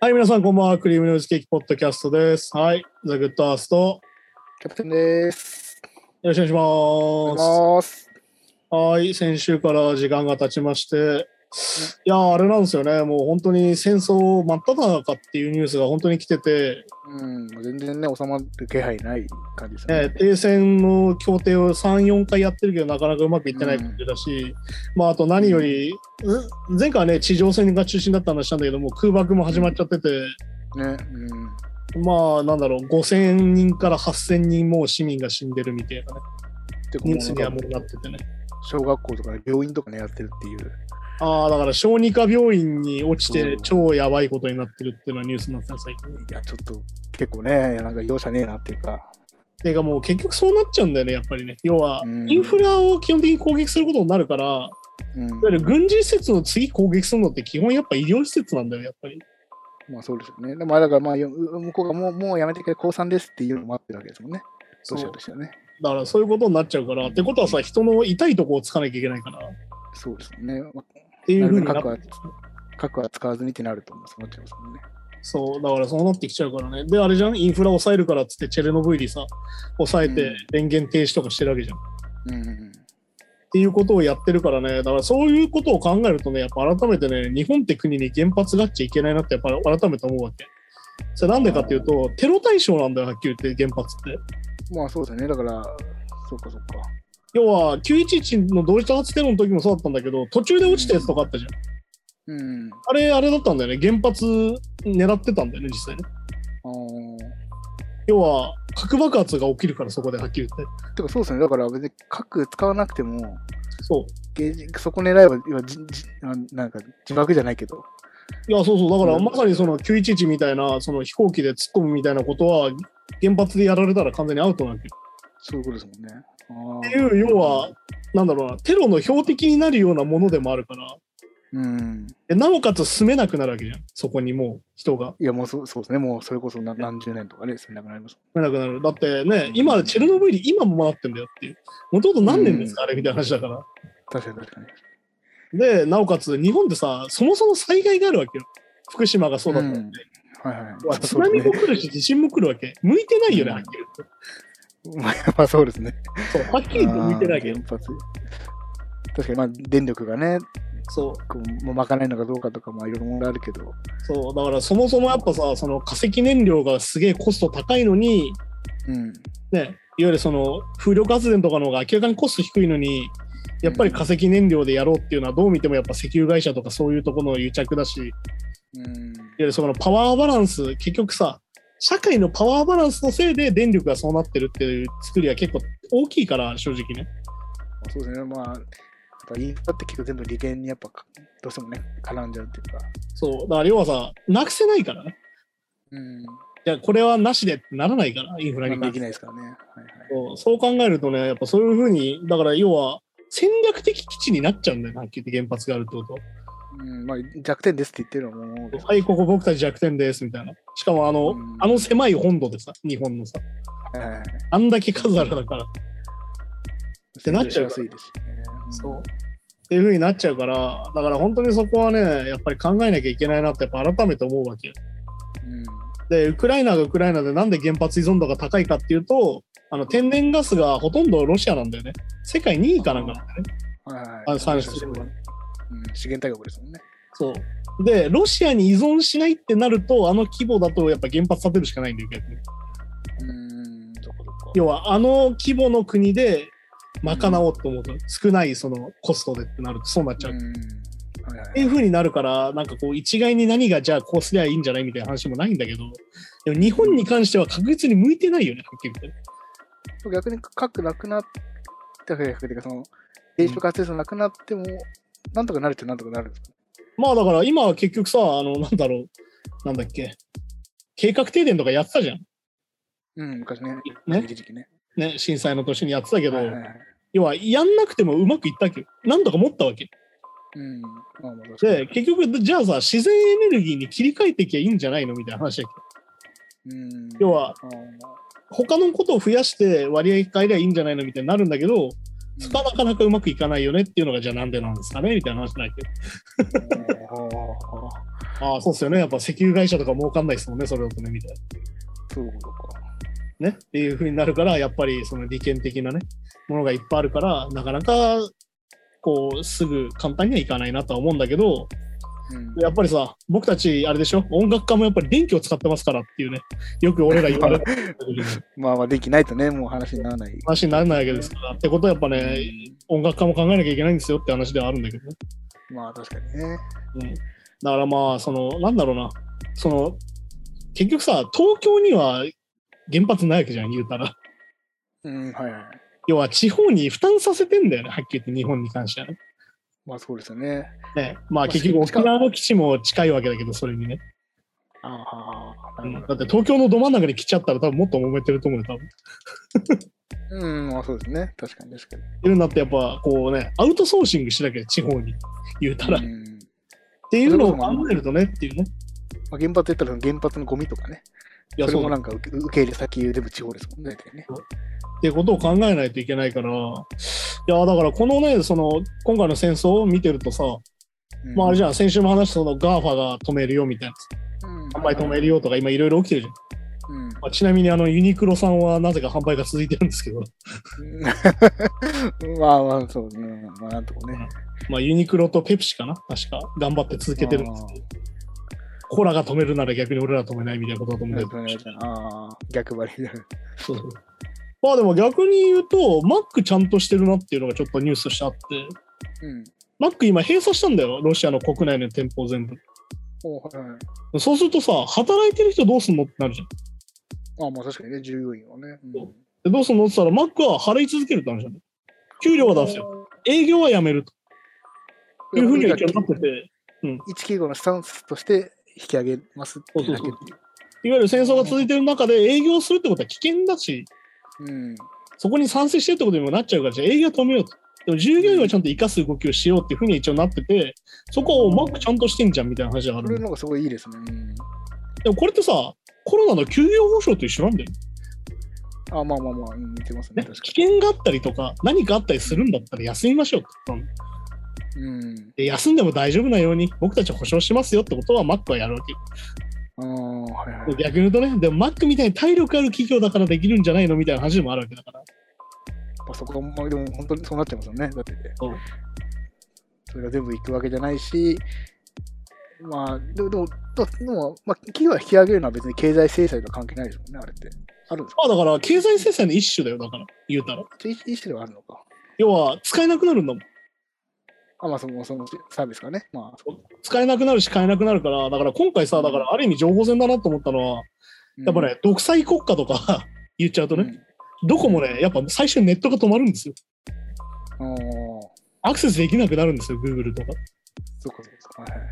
はい、皆さん、こんばんは。クリームノイズケーキポッドキャストです。はい、ザ・グッドアースト、よキャプテンです。ろしくお願いしおます。願いします。はい、先週から時間が経ちまして、いやー、あれなんですよね、もう本当に戦争真っ只中っていうニュースが本当に来てて、うん、全然ね、収まる気配ない感じですよねね。、停戦の協定を3、4回やってるけど、なかなかうまくいってない感じだし、まあ、あと何より、う前回はね、地上戦が中心だった話なんだけども、空爆も始まっちゃってて、ね、うん。まあ、なんだろう、5000人から8000人もう市民が死んでるみたいなね、ニュースにはもうなっててね。小学校とか病院とかね、やってるっていう。ああ、だから小児科病院に落ちて超やばいことになってるっていうのはニュースになってた最近。いや、ちょっと結構ね、なんか容赦ねえなっていうか。ていうかもう結局そうなっちゃうんだよね、やっぱりね。要はう、んインフラを基本的に攻撃することになるから、うんいわゆる軍事施設の次攻撃するのって基本やっぱ医療施設なんだよ、やっぱり。まあそうですよね。でもあれだから、まあ、よ向こうがもうもうやめてくれ、降参ですっていうのも待ってるわけですもんね。そうロシアとしてはね。だからそういうことになっちゃうから、ってことはさ、人の痛いとこをつかなきゃいけないから、っそうですよね。まあていうふうに核は使わずにってなると思う。そうなっちゃいますもんね。そう、だからそうなってきちゃうからね。で、あれじゃん、インフラ抑えるからっつってチェルノブイリさ、抑えうんて電源停止とかしてるわけじゃん。うんうんっていうことをやってるからね、だからそういうことを考えるとね、やっぱ改めてね、日本って国に原発があっちゃいけないなって、やっぱり改めて思うわけ。それなんでかっていうと、テロ対象なんだよ、はっきり言って、原発って。うん。まあそうですよね。だから、そうかそうか。要は、911の同時多発テロの時もそうだったんだけど、途中で落ちたやつとかあったじゃん。うん。あれ、あれだったんだよね。原発狙ってたんだよね、実際ね。要は、核爆発が起きるから、そこではっきり言って。てかそうですね。だから別に核使わなくても、そう。そこ狙えば、今じじあなんか自爆じゃないけど、いや、そうそう。だから、うんまさにその911みたいな、その飛行機で突っ込むみたいなことは、原発でやられたら完全にアウトなんだよ。そういうことですもんね。あっていう、要は、なんだろうな、テロの標的になるようなものでもあるから、うん。でなおかつ住めなくなるわけじゃん、そこにもう人が。いや、もうそうそうですね。もうそれこそ何何十年とかね、住めなくなります。住めなくなる。だってね、今、チェルノブイリ、今もなってんだよっていう。もともと何年ですか、あれみたいな話だから。確かに確かに。で、なおかつ、日本ってさ、そもそも災害があるわけよ。福島がそうだったんで。うんはいはい。津波も来るし、地震も来るわけ。向いてないよね、うんはっきり言って。まあまあそうですね。そう、はっきり言って向いてないけど。原発確かに、まあ、電力がね、そう。こうもう賄えるのかどうかとか、まあ、いろいろ問題あるけど、そう、だからそもそもやっぱさ、その化石燃料がすげえコスト高いのに、うん。ね、いわゆるその風力発電とかの方が明らかにコスト低いのに、やっぱり化石燃料でやろうっていうのはどう見てもやっぱ石油会社とかそういうところの癒着だし、いわうん。ゆるそのパワーバランス、結局さ、社会のパワーバランスのせいで電力がそうなってるっていう作りは結構大きいから、正直ね。そうですね。まあ、やっぱインフラって結構全部利権にやっぱどうしてもね、絡んじゃうっていうか。そう、だから要はさ、なくせないからね。うん。いや、これはなしでってならないから、インフラにまあできないですからね。はいはい。そうそう考えるとね、やっぱそういうふうに、だから要は戦略的基地になっちゃうんだよな、はっきり言って原発があるってこと。うん、まあ弱点ですって言ってるのもはい、ここ僕たち弱点ですみたいな。しかもあの、うんあの狭い本土でさ、日本のさ、はいはいはい。あんだけ数あるだから。てなっちゃうやすいですしね。そう。っていうふうになっちゃうから、だから本当にそこはね、やっぱり考えなきゃいけないなってやっぱ改めて思うわけよ。うん。で、ウクライナがウクライナでなんで原発依存度が高いかっていうと、あの天然ガスがほとんどロシアなんだよね。世界2位かなんかなんだよね。はいはい産出するのがうん、資源大国ですもんね。そう。で、ロシアに依存しないってなると、あの規模だとやっぱ原発建てるしかないんだよ、逆に。うん、どこどこ。要は、あの規模の国で賄おうと思うと、少ないそのコストでってなるとそうなっちゃう。っうん。はいはいていう風になるから、なんかこう、一概に何がじゃあこうすりゃいいんじゃないみたいな話もないんだけど、でも日本に関しては確実に向いてないよね、はっきり言って。逆に核なくなって、逆にその、原子力発電所なくなっても、なんとかなるってなんとかなるんですか？まあだから今は結局さ、あの、なんだろう、なんだっけ、計画停電とかやってたじゃん。うん、昔ね。ね？一時期ね。ね、震災の年にやってたけど、はいはいはい。要はやんなくてもうまくいったわけ？よ。なんとか持ったわけ。うん。まあまあで、結局、じゃあさ、自然エネルギーに切り替えていけばいいんじゃないの？みたいな話だけど。うん。要は、他のことを増やして割合変えりゃいいんじゃないの？みたいになるんだけど、そこはなかなかうまくいかないよねっていうのが、じゃあなんでなんですかねみたいな話だけど。ああ、そうっすよね。やっぱ石油会社とか儲かんないですもんね、それだとね、みたいな。そういうことか。ね。っていう風になるから、やっぱりその利権的なね、ものがいっぱいあるから、なかなか、こう、すぐ簡単にはいかないなとは思うんだけど、うんやっぱりさ、僕たち、あれでしょ、音楽家もやっぱり電気を使ってますからっていうね、よく俺ら言われる まあまあ、電気ないとね、もう話にならない。話にならないわけですから。ってことはやっぱね、音楽家も考えなきゃいけないんですよって話ではあるんだけどね。まあ、確かにね。うん。だからまあ、その、なんだろうな、その、結局さ、東京には原発ないわけじゃん、言うたら。うん、はいはい。要は地方に負担させてんだよね、はっきり言って日本に関してはね。まあ、そうですよね。ねまああ結局沖縄の基地も近いわけだけど、それにね。ああ、うんなるほど。だって東京のど真ん中に来ちゃったら多分もっと揉めてると思うよ、多分。うん、まあそうですね。確かに確かに。いるんだってやっぱこうね、アウトソーシングしなきゃ地方に言うたら。っうんていうのを考えるとねっていうね。まあ、原発やったら原発のゴミとかね。いや、それもなんか受け入れ先全部地方ですもんねっていうことを考えないといけないから、いや、だからこのね、その、今回の戦争を見てるとさ、うん。まああれじゃん、先週も話したその GAFA が止めるよみたいな、うん。販売止めるよとか今いろいろ起きてるじゃん。うん。まあ、ちなみにあのユニクロさんはなぜか販売が続いてるんですけど、まあまあ、そうね。まあ、なんとかね。まあユニクロとペプシかな確か。頑張って続けてるんですけど、コー。ラが止めるなら逆に俺ら止めないみたいなことだと思うんだけど、ああ、逆張りで。そうそうまあでも逆に言うと、マックちゃんとしてるなっていうのがちょっとニュースとしてあって、うん。マック今閉鎖したんだよ、ロシアの国内の店舗を全部。おはいはい。そうするとさ、働いてる人どうすんのってなるじゃん。ああ、まあ確かにね、従業員はね。うんでどうすんのって言ったら、マックは払い続けるって話なんだよ。給料は出すよ。営業はやめるというふうには一応なってて、一企業のスタンスとして引き上げますっていうだけっていう。いわゆる戦争が続いてる中で営業するってことは危険だし、うん。そこに賛成してるってことにもなっちゃうから、じゃあ営業止めようと。でも従業員はちゃんと生かす動きをしようっていうふうに一応なってて、そこをマックちゃんとしてんじゃんみたいな話がある。これのがすごいいいですね。うん。でもこれってさ、コロナの休業保障と一緒なんだよ。あまあまあまあ、うん似てますね。危険があったりとか、何かあったりするんだったら休みましょうって言ったのに。うん。で休んでも大丈夫なように僕たち保証しますよってことはマックはやるわけはいはい。逆に言うとね、でもマックみたいに体力ある企業だからできるんじゃないのみたいな話でもあるわけだから。まあ、そこも、でも本当にそうなっちゃいますよね。だってね。それが全部いくわけじゃないし、まあ、でも、でも、でもまあ、企業が引き上げるのは別に経済制裁とは関係ないですもんね、あれって。あるんですか？まあだから経済制裁の一種だよ、だから、言うたら。一一種ではあるのか。要は使えなくなるんだもん。あ、まあ、その、そのサービスがね。まあ、使えなくなるし買えなくなるから、だから今回さ、だからある意味情報戦だなと思ったのは、やっぱね、独裁国家とか 言っちゃうとうん、ね、どこもね、やっぱ最初にネットが止まるんですよ。アクセスできなくなるんですよ、Google とか。そっかそっか。はいはい。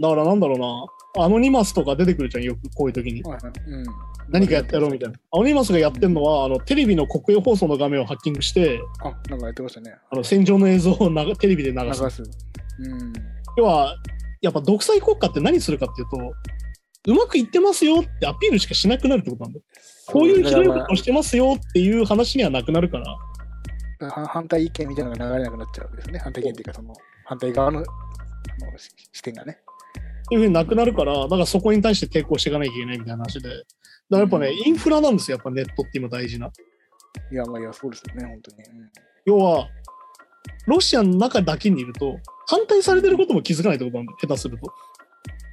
だからなんだろうな、アノニマスとか出てくるじゃん、よくこういう時に。はいはい。うん。何かやってやろうみたいな。アノニマスがやってるのは、あのテレビの国営放送の画面をハッキングして、あ、なんかやってましたね。あの戦場の映像を流テレビで流す。流す。うん。要は、やっぱ独裁国家って何するかっていうと、うまくいってますよってアピールしかしなくなるってことなんだよ。こういうひどいことをしてますよっていう話にはなくなるから。は反対意見みたいなのが流れなくなっちゃうわけですね。反対意見っていうか、その、反対側の視点がね。いうふうになくなるから、だからそこに対して抵抗していかなきゃいけないみたいな話で。だからやっぱね、インフラなんですよ、やっぱネットって今大事な。いや、まあ、いや、そうですよね、本当に。うん要は、ロシアの中だけにいると、反対されてることも気づかないってことなん下手すると。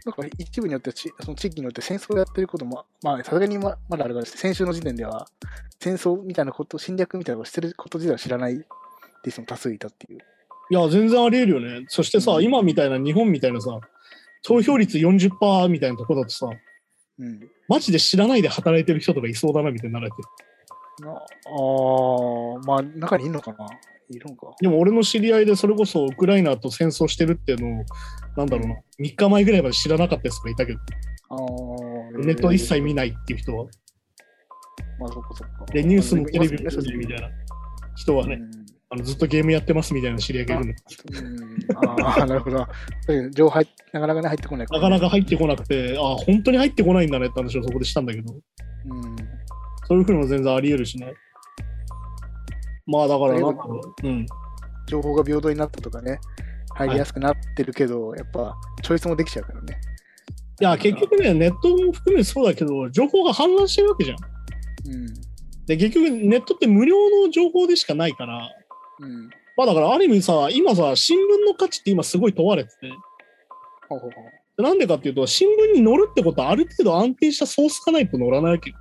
なんか一部によってはち、その地域によって戦争をやってることも、まあ、さすがにままだあれが先週の時点では、戦争みたいなこと、侵略みたいなことをしてること自体は知らないっていう人も多数いたっていう。いや、全然あり得るよね。そしてさ、うん今みたいな、日本みたいなさ、投票率40%みたいなとこだとさ、うん。マジで知らないで働いてる人とかいそうだなみたいになられて。ああー、まあ、中にいるのかな？いるのか。でも俺の知り合いでそれこそウクライナと戦争してるっていうのを、なんだろうな、3日前ぐらいまで知らなかったやつがいたけど、ああ、ネット一切見ないっていう人は、まあ、そっかそっか。で、ニュースもテレビもそう見ないみたいな人はね、うんあのずっとゲームやってますみたいな知り合いがいるああ、なるほど。情報なかなかね入ってこないなかなか入ってこなくて、あ、本当に入ってこないんだねって話をそこでしたんだけど、うん。そういうふうにも全然あり得るしね。まあだからなんだろう、うん。情報が平等になったとかね、入りやすくなってるけど、やっぱ、チョイスもできちゃうからね。いや、結局ね、ネットも含めてそうだけど、情報が氾濫してるわけじゃん。うん。で、結局ネットって無料の情報でしかないから、うん。まあだからある意味さ、今さ、新聞の価値って今すごい問われてて、ほうほうほう。なんでかっていうと、新聞に載るってことはある程度安定したソースがないと載らないわけよ。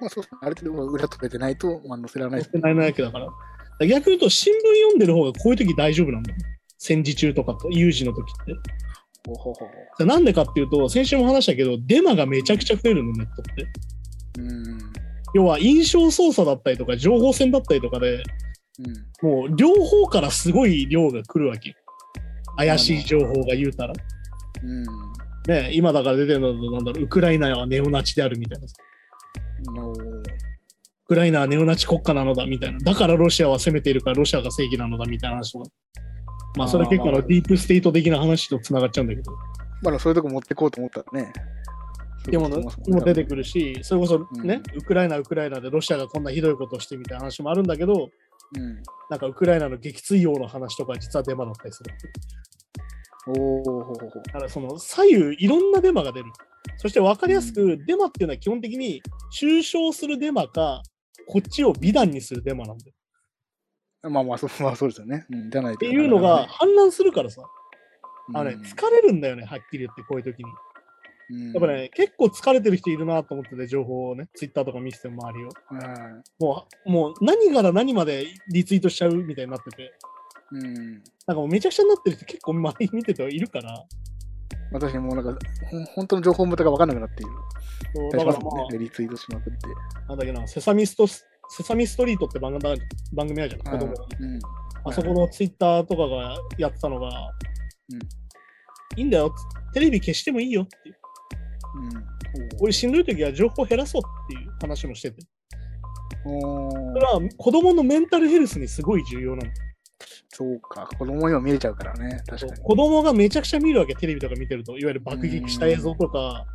まあそうある程度裏取れてないと、まあ、載せられない載せられないわけだから。だから逆に言うと、新聞読んでる方がこういう時大丈夫なんだよ。戦時中とかと、有事の時って。ほうほうほうほでなんでかっていうと、先週も話したけど、デマがめちゃくちゃ増えるの、ネットって。う。うん。要は、印象操作だったりとか、情報戦だったりとかで、うん。もう両方からすごい量が来るわけよ。怪しい情報が言うたら。うん。ね、今だから出てるのはなんだろう、ウクライナはネオナチであるみたいなウクライナはネオナチ国家なのだみたいな。だからロシアは攻めているからロシアが正義なのだみたいな話とか。まあそれ結構あのディープステート的な話とつながっちゃうんだけど。まあそういうとこ持ってこうと思ったらね。でもねも出てくるし、それこそね、うんウクライナ、ウクライナでロシアがこんなひどいことをしてみたいな話もあるんだけど、うん。なんかウクライナの撃墜王の話とか実はデマだったりする。おお。だからその左右いろんなデマが出る。そして分かりやすく、デマっていうのは基本的に抽象するデマか、こっちを美談にするデマなんだよ。まあまあそう、まあそうですよね。うん、じゃないとっていうのが、氾濫するからさ、うんあのね、疲れるんだよね、はっきり言って、こういう時に。うんやっぱね、結構疲れてる人いるなと思ってて、情報をね、ツイッターとか見せても周りを。はいもう、もう何から何までリツイートしちゃうみたいになってて、うん。なんかもうめちゃくちゃになってる人結構周りに見ててはいるから、まあ確かにもうなんか、本当の情報元が分からなくなっている。そうだだからまあ、ね、リツイートしまくって。なんだっけな、セサミスト、セサミストリートって番組番組あるじゃん、子供の。うん。あそこのツイッターとかがやってたのが、うんいいんだよ、テレビ消してもいいよっていう。俺しんどい時は情報減らそうっていう話もしてて。それは子供のメンタルヘルスにすごい重要なの。そうか。子供にも見れちゃうからね。確かに。子供がめちゃくちゃ見るわけ、テレビとか見てると。いわゆる爆撃した映像とか、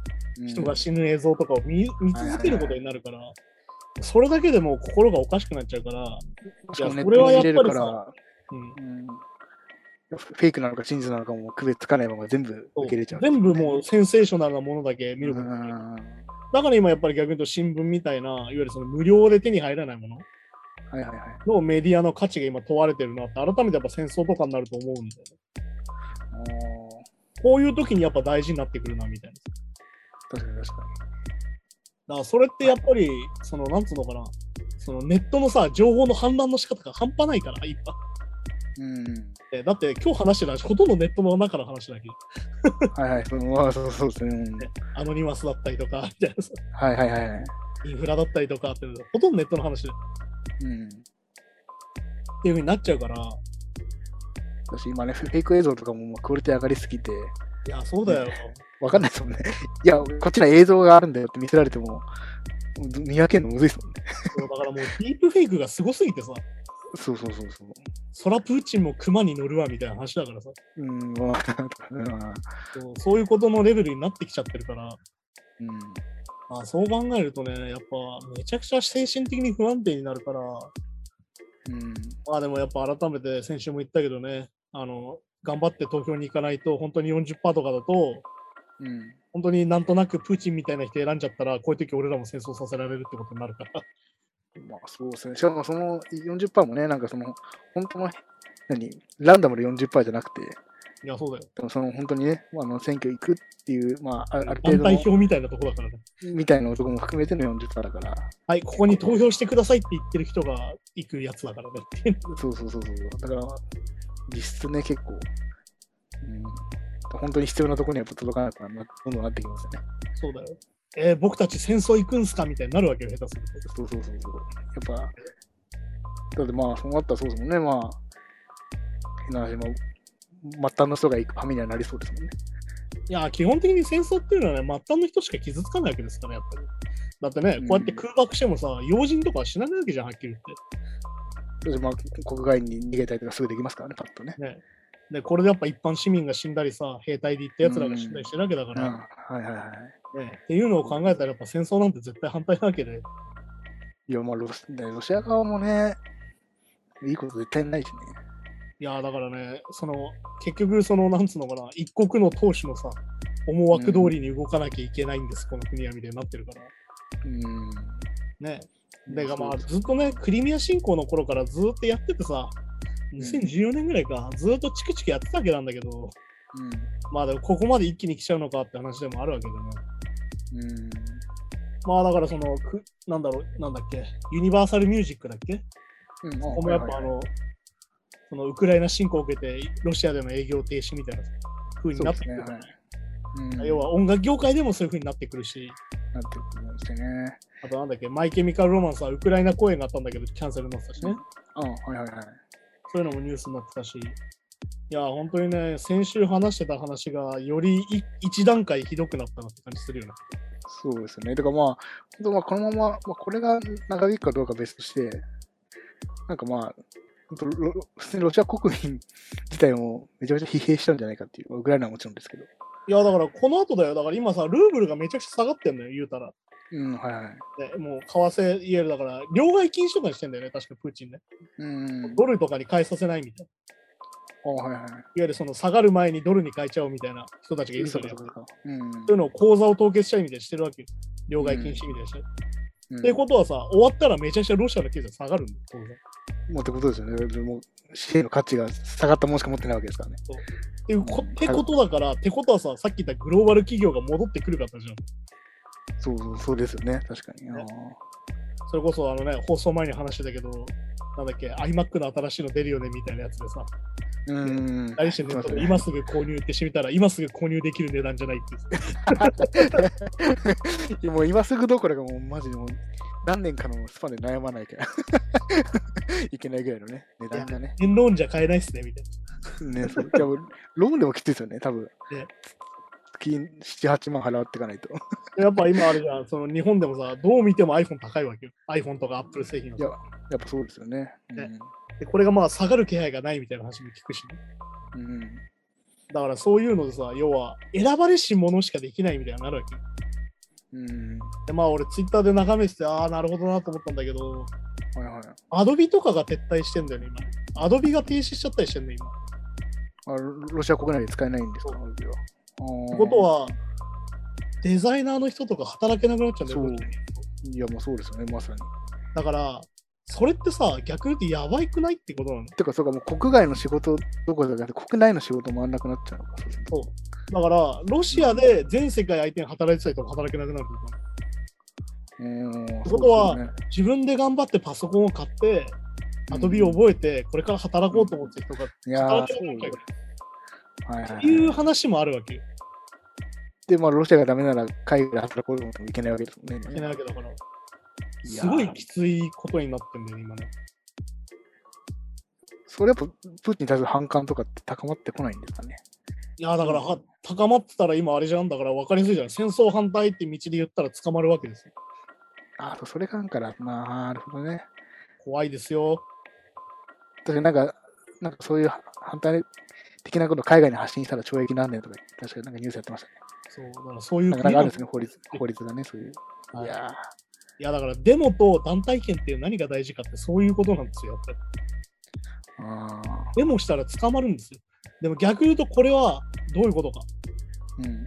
人が死ぬ映像とかを見見続けることになるから、それだけでもう心がおかしくなっちゃうから、しかもネッそれはやっぱりさら、うんうんフェイクなのか真実なのかも区別つかないまま全部受け入れちゃう。全部もうセンセーショナルなものだけ見ることだから今やっぱり逆に言うと新聞みたいな、いわゆるその無料で手に入らないものはいはいはい。のメディアの価値が今問われてるなって、改めてやっぱ戦争とかになると思うんだよね。おーこういう時にやっぱ大事になってくるなみたいな。確かに確かだからそれってやっぱり、その、なんつうのかな、そのネットのさ、情報の氾濫の仕方が半端ないから、今。に。うん。えだって今日話してる話、ほとんどネットの中の話だけど、はいはい。そのまあそうそうですね。うんアノニマスだったりとか、みたいなさ、はいはいはいはい。インフラだったりとかってほとんどネットの話うん。ていう風になっちゃうから、私今ね、フェイク映像とかもクオリティ上がりすぎて、いや、そうだよ。わかんないですもんね。いや、こっちには映像があるんだよって見せられても、見分けるのむずいですもんね。そうだからもうディープフェイクがすごすぎてさ、そうそうそうそう。そらプーチンも熊に乗るわみたいな話だからさ、うん、そうそういうことのレベルになってきちゃってるから、うん。まあ、そう考えるとね、やっぱめちゃくちゃ精神的に不安定になるから、うん。まあでもやっぱ改めて先週も言ったけどね、あの、頑張って投票に行かないと、本当に40%とかだと、うん。本当になんとなくプーチンみたいな人選んじゃったら、こういう時俺らも戦争させられるってことになるから。まあそうですね。しかもその40%もね、なんかその、本当の、何、ランダムで40%じゃなくて、いや、そうだよ。でもその本当にね、あの選挙行くっていう、まあ、あある程反度の対票みたいなとこだからね。みたいな男も含めての40%だから、はい、ここに投票してくださいって言ってる人が行くやつだからね。そうそうそうそう。だから、実質ね、結構、うん、本当に必要なところにはやっぱ届かなくなどんどんなってきますよね。そうだよ。えー僕たち戦争行くんすかみたいになるわけよ、下手すると。そうそうそうそう。やっぱ、だってまあ、そうなったらそうですもんね。まあ、変な話、まあ、末端の人が行く羽目にはなりそうですもんね。いや、基本的に戦争っていうのはね、末端の人しか傷つかないわけですから、やっぱり。だってね、うんこうやって空爆してもさ、要人とかは死なないわけじゃん、はっきり言って。まあ、国外に逃げたりとかすぐできますからね、パッとね。ね。で、これでやっぱ一般市民が死んだりさ、兵隊で行った奴らが死んだりしてるわけだかうん、ら、はいはいはい。ね。っていうのを考えたら、やっぱ戦争なんて絶対反対なわけで。いや、まあロシ、ねロシア側もね、いいこと絶対ないしね。いやーだからね、その結局、そのなんつうのかな、一国の当主のさ、思惑通りに動かなきゃいけないんです、この国はみたいになってるから。うん。ね。だからまあ、ずっとね、クリミア侵攻の頃からずっとやっててさ、2014年ぐらいか、ずっとチクチクやってたわけなんだけど、うん。まあでもここまで一気に来ちゃうのかって話でもあるわけでね。うん。まあだからその、くなんだろう、なんだっけ、ユニバーサルミュージックだっけ？うん。ここもやっぱあの、そのウクライナ侵攻を受けて、ロシアでの営業停止みたいな風になってくるから、そうん、要は音楽業界でもそういう風になってくるし、なってくるんですよね。あとなんだっけ、マイケミカルロマンスはウクライナ公演があったんだけど、キャンセルになってたしね。うん、はいはいはい。そういうのもニュースになってたし、いや、本当にね、先週話してた話がよりい一段階ひどくなったなって感じするよね。そうですね。だからまあ、本当まあこのまま、まあ、これが長引くかどうかは別として、なんかまあ、本当ロ普通にロシア国民自体も めちゃめちゃ疲弊したんじゃないかっていう、ウクライナはもちろんですけど。いや、だからこの後だよ。だから今さ、ルーブルがめちゃくちゃ下がってんのよ、言うたら。うん、はいはい。ね、もう為替、いわゆるだから、両替禁止とかにしてんだよね、確かプーチンね。うん。ドルとかに変えさせないみたいな。いはい。いわゆるその下がる前にドルに変えちゃおうみたいな人たちがいるから、そうそうかそうか。うん。いうのを口座を凍結したいみたいにしてるわけよ。両替禁止みたいにして。うんっていうことはさ、終わったらめちゃくちゃロシアの経済下がるんだよ、当然。もうってことですよね。でもう紙幣の価値が下がったものしか持ってないわけですからね。っていうこうんってことだから、ってことはさ、さっき言ったグローバル企業が戻ってくるかったじゃん。そうそう、そうですよね。確かに。あねそれこそあのね、放送前に話してたけど、なんだっけ、iMac の新しいの出るよねみたいなやつでさ、ーうん。何してネットで今すぐ購入ってしてみたら、今すぐ購入できる値段じゃないって もう今すぐどころかもうマジでもう何年かのスパンで悩まないから いけないぐらいのね、値段がね。円ローンじゃ買えないっすね、みたいな。ねそうローンでもきついですよね、多分。ね月7、8万払っていかないと。やっぱ今あるじゃん、その日本でもさ、どう見ても iPhone 高いわけよ。iPhone とか Apple 製品はいや、やっぱそうですよね。ねでこれがまあ下がる気配がないみたいな話も聞くしね。うん。うんだからそういうのでさ、要は選ばれし者しかできないみたいになるわけよ。うん。でまあ俺ツイッターで眺めてて、ああ、なるほどなと思ったんだけど、はいはい。アドビとかが撤退してんだよね、今。アドビが停止しちゃったりしてんの、今。っあロロシア国内で使えないんですか、アドビは。ってことは、デザイナーの人とか働けなくなっちゃうんだよ、そういや、もうそうですよね、まさに。だから、それってさ、逆に言うとやばいくないってことなの？てか、そうか、もう国外の仕事どころじゃなくて、国内の仕事回んなくなっちゃうのか、そう。だから、ロシアで全世界相手に働いてた人が働けなくなるのうん。ってことは自分で頑張ってパソコンを買って、アドビを覚えて、これから働こうと思ってる人がいやそうっていうはい。話もあるわけよ。で、まあ、ロシアがダメなら海外で働こうともいけないわけですもんね。いけないわけだから。すごいきついことになってんだよね、今ね。それやっぱ、プーチンに対する反感とかって高まってこないんですかね。いや、だから、は高まってたら今あれじゃんだから分かりやすいじゃん。戦争反対って道で言ったら捕まるわけですよ。ああ、それがあるから、まあ、なるほどね。怖いですよ。確かになんか、なんかそういう反対的なことを海外に発信したら懲役何年とか、確かになんかニュースやってましたね。そう、だからそういうなんかなんかあるんですねね、法律 法律がね、そういう。はいいやいや、だからデモと団体権っていう何が大事かってそういうことなんですよ、やっぱり。デモしたら捕まるんですよ。でも逆に言うとこれはどういうことか。うん。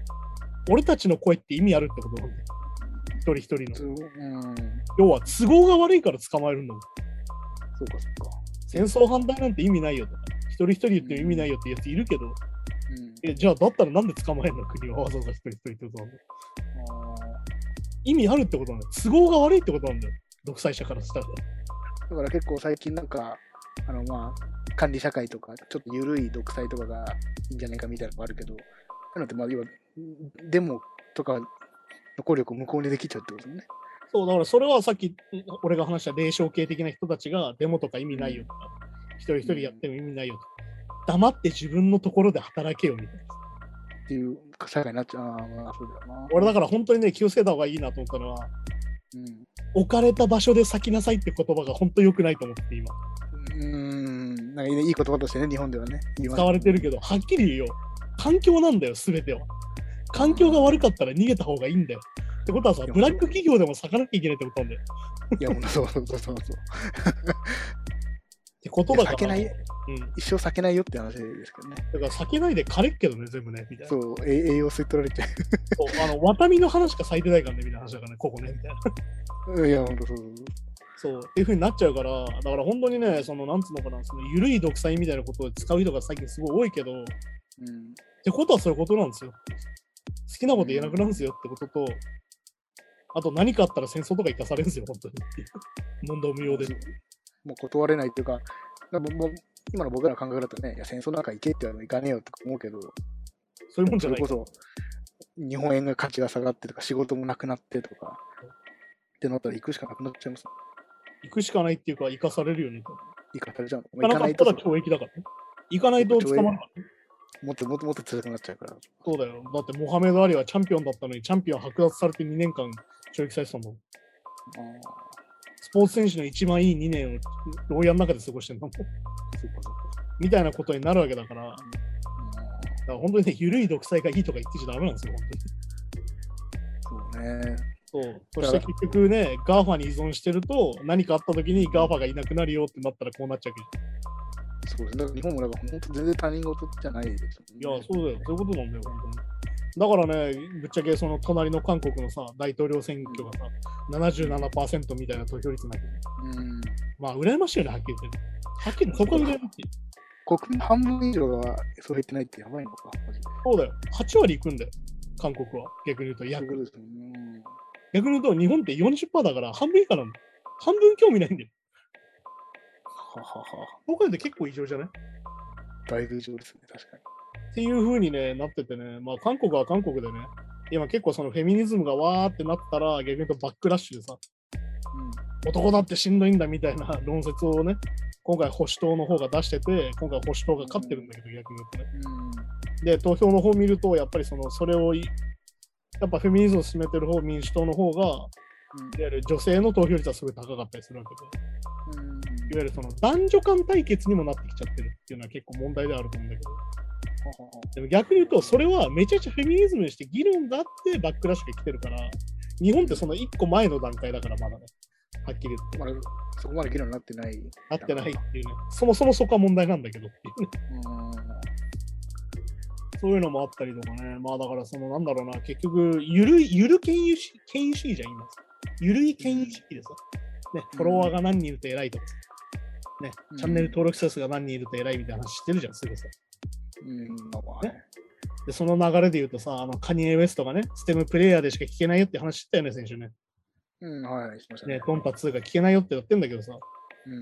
俺たちの声って意味あるってことなんだよ。一人一人の。うん。要は都合が悪いから捕まえるんだもん。そうか、そうか。戦争反対なんて意味ないよとか。一人一人言っても意味ないよってやついるけど、うん。えじゃあだったらなんで捕まえるの国はわざわざ一人一人ってことなんだ意味あるってことなんだよ。都合が悪いってことなんだよ。独裁者からしたら。ーだから結構最近なんか、あのまあ、管理社会とか、ちょっと緩い独裁とかがいいんじゃないかみたいなのがあるけど、そういうのって、まあ、要は、デモとかの効力を無効にできちゃうってことね。そう、だからそれはさっき俺が話した霊障系的な人たちがデモとか意味ないよとか、一人一人やっても意味ないよとか、黙って自分のところで働けよみたいな。っていう社会になっちゃう。あそうだよな。俺だから本当にね、気をつけた方がいいなと思ったのは、うん。置かれた場所で咲きなさいって言葉が本当良くないと思って今。うーん、なんかいい言葉としてね、日本ではね、使われてるけど、はっきり言うよ。環境なんだよ、すべては。環境が悪かったら逃げた方がいいんだよ。ってことはさ、ブラック企業でも咲かなきゃいけないってことなんだよ。いや、もうそうそうそうそうそう。ってことだから。避けない、うん。一生避けないよって話ですけどね。だから避けないで枯れっけどね、全部ね、みたいな。そう、え栄養吸い取られて。そうあの、ワタミの話しか咲いてないからね、みたいな話だからね、ここね、みたいな。いや、ほんとそうそうそう、っていう風になっちゃうから、だから本当にね、その、なんつうのかな、その、緩い独裁みたいなことを使う人が最近すごい多いけど、っうん。てことはそういうことなんですよ。好きなこと言えなくなるんですよってことと、あと何かあったら戦争とか生かされるんですよ、本当に。問答無用で。もう断れないっていうか、でももう今の僕らの感覚だとね、いや戦争なんか行けって言われ行かねえよとか思うけど、そういうもんじゃないそれこそ日本円が価値が下がってとか、仕事もなくなってとか、ってなったら行くしかなくなっちゃいます。行くしかないっていうか、生かされるよね。行かされちゃうの。行かなかったら懲役だからね。行かないと捕まらね。もっともっともっと辛くなっちゃうから。そうだよ。だって、モハメド・アリはチャンピオンだったのに、チャンピオン剥奪されて2年間懲役されてたもん。スポーツ選手の一番いい2年を牢屋の中で過ごしてんの。みたいなことになるわけだから、だから本当にね、緩い独裁がいいとか言ってちゃダメなんですよ、本当に。そうね。そう。そして結局ね、 GAFA に依存してると、何かあった時に GAFA がいなくなるよってなったらこうなっちゃうわけそうですね。日本もだから本当全然他人事じゃないですじゃん。いや、う。そうだよ。そういうことなんだよ、本当に。だからね、ぶっちゃけその隣の韓国のさ、大統領選挙がさ、77%みたいな投票率になってね。うん。まあ、羨ましいよね、はっきり言ってね。はっきりそこは羨ましい。国民半分以上がそう言ってないってやばいのか。そうだよ。8割いくんだよ、韓国は。逆に言うと、約。ことですよね。逆に言うと、日本って40%だから半分以下なんだよ。半分興味ないんだよ。ははは。僕らって結構異常じゃない？だいぶ以上ですね、確かに。っていう風にね、なっててね、まあ韓国は韓国でね、今結構そのフェミニズムがわーってなったら、逆に言うとバックラッシュでさ、男だってしんどいんだみたいな 論説をね、今回保守党の方が出してて、今回保守党が勝ってるんだけど、逆に言うとね。うん。うん。で、投票の方見ると、やっぱりその、それをい、やっぱフェミニズムを進めてる方、民主党の方が、いわゆる女性の投票率はすごい高かったりするわけで、うん。いわゆるその男女間対決にもなってきちゃってるっていうのは結構問題であると思うんだけど、でも逆に言うと、それはめちゃくちゃフェミニズムにして議論があってバックラッシュが来てるから、日本ってその一個前の段階だからまだね、はっきり言って。そこまで議論になってない。なってないっていうね、そもそもそこは問題なんだけどっていうね、うん。そういうのもあったりとかね、まあだからそのなんだろうな、結局、ゆるい、ゆる権威主権威主義じゃん、今。ゆるい権威主義でさ、ね、フォロワーが何人いると偉いとかさ、ね、チャンネル登録者数が何人いると偉いみたいな話してるじゃん、すぐさ。うん。まあねで、その流れで言うとさ、あの、カニエ・ウェストがね、ステムプレイヤーでしか聞けないよって話してたよね、先週ね。うん、はい、しましたね、トンパ2が聞けないよってやってんだけどさ、うん。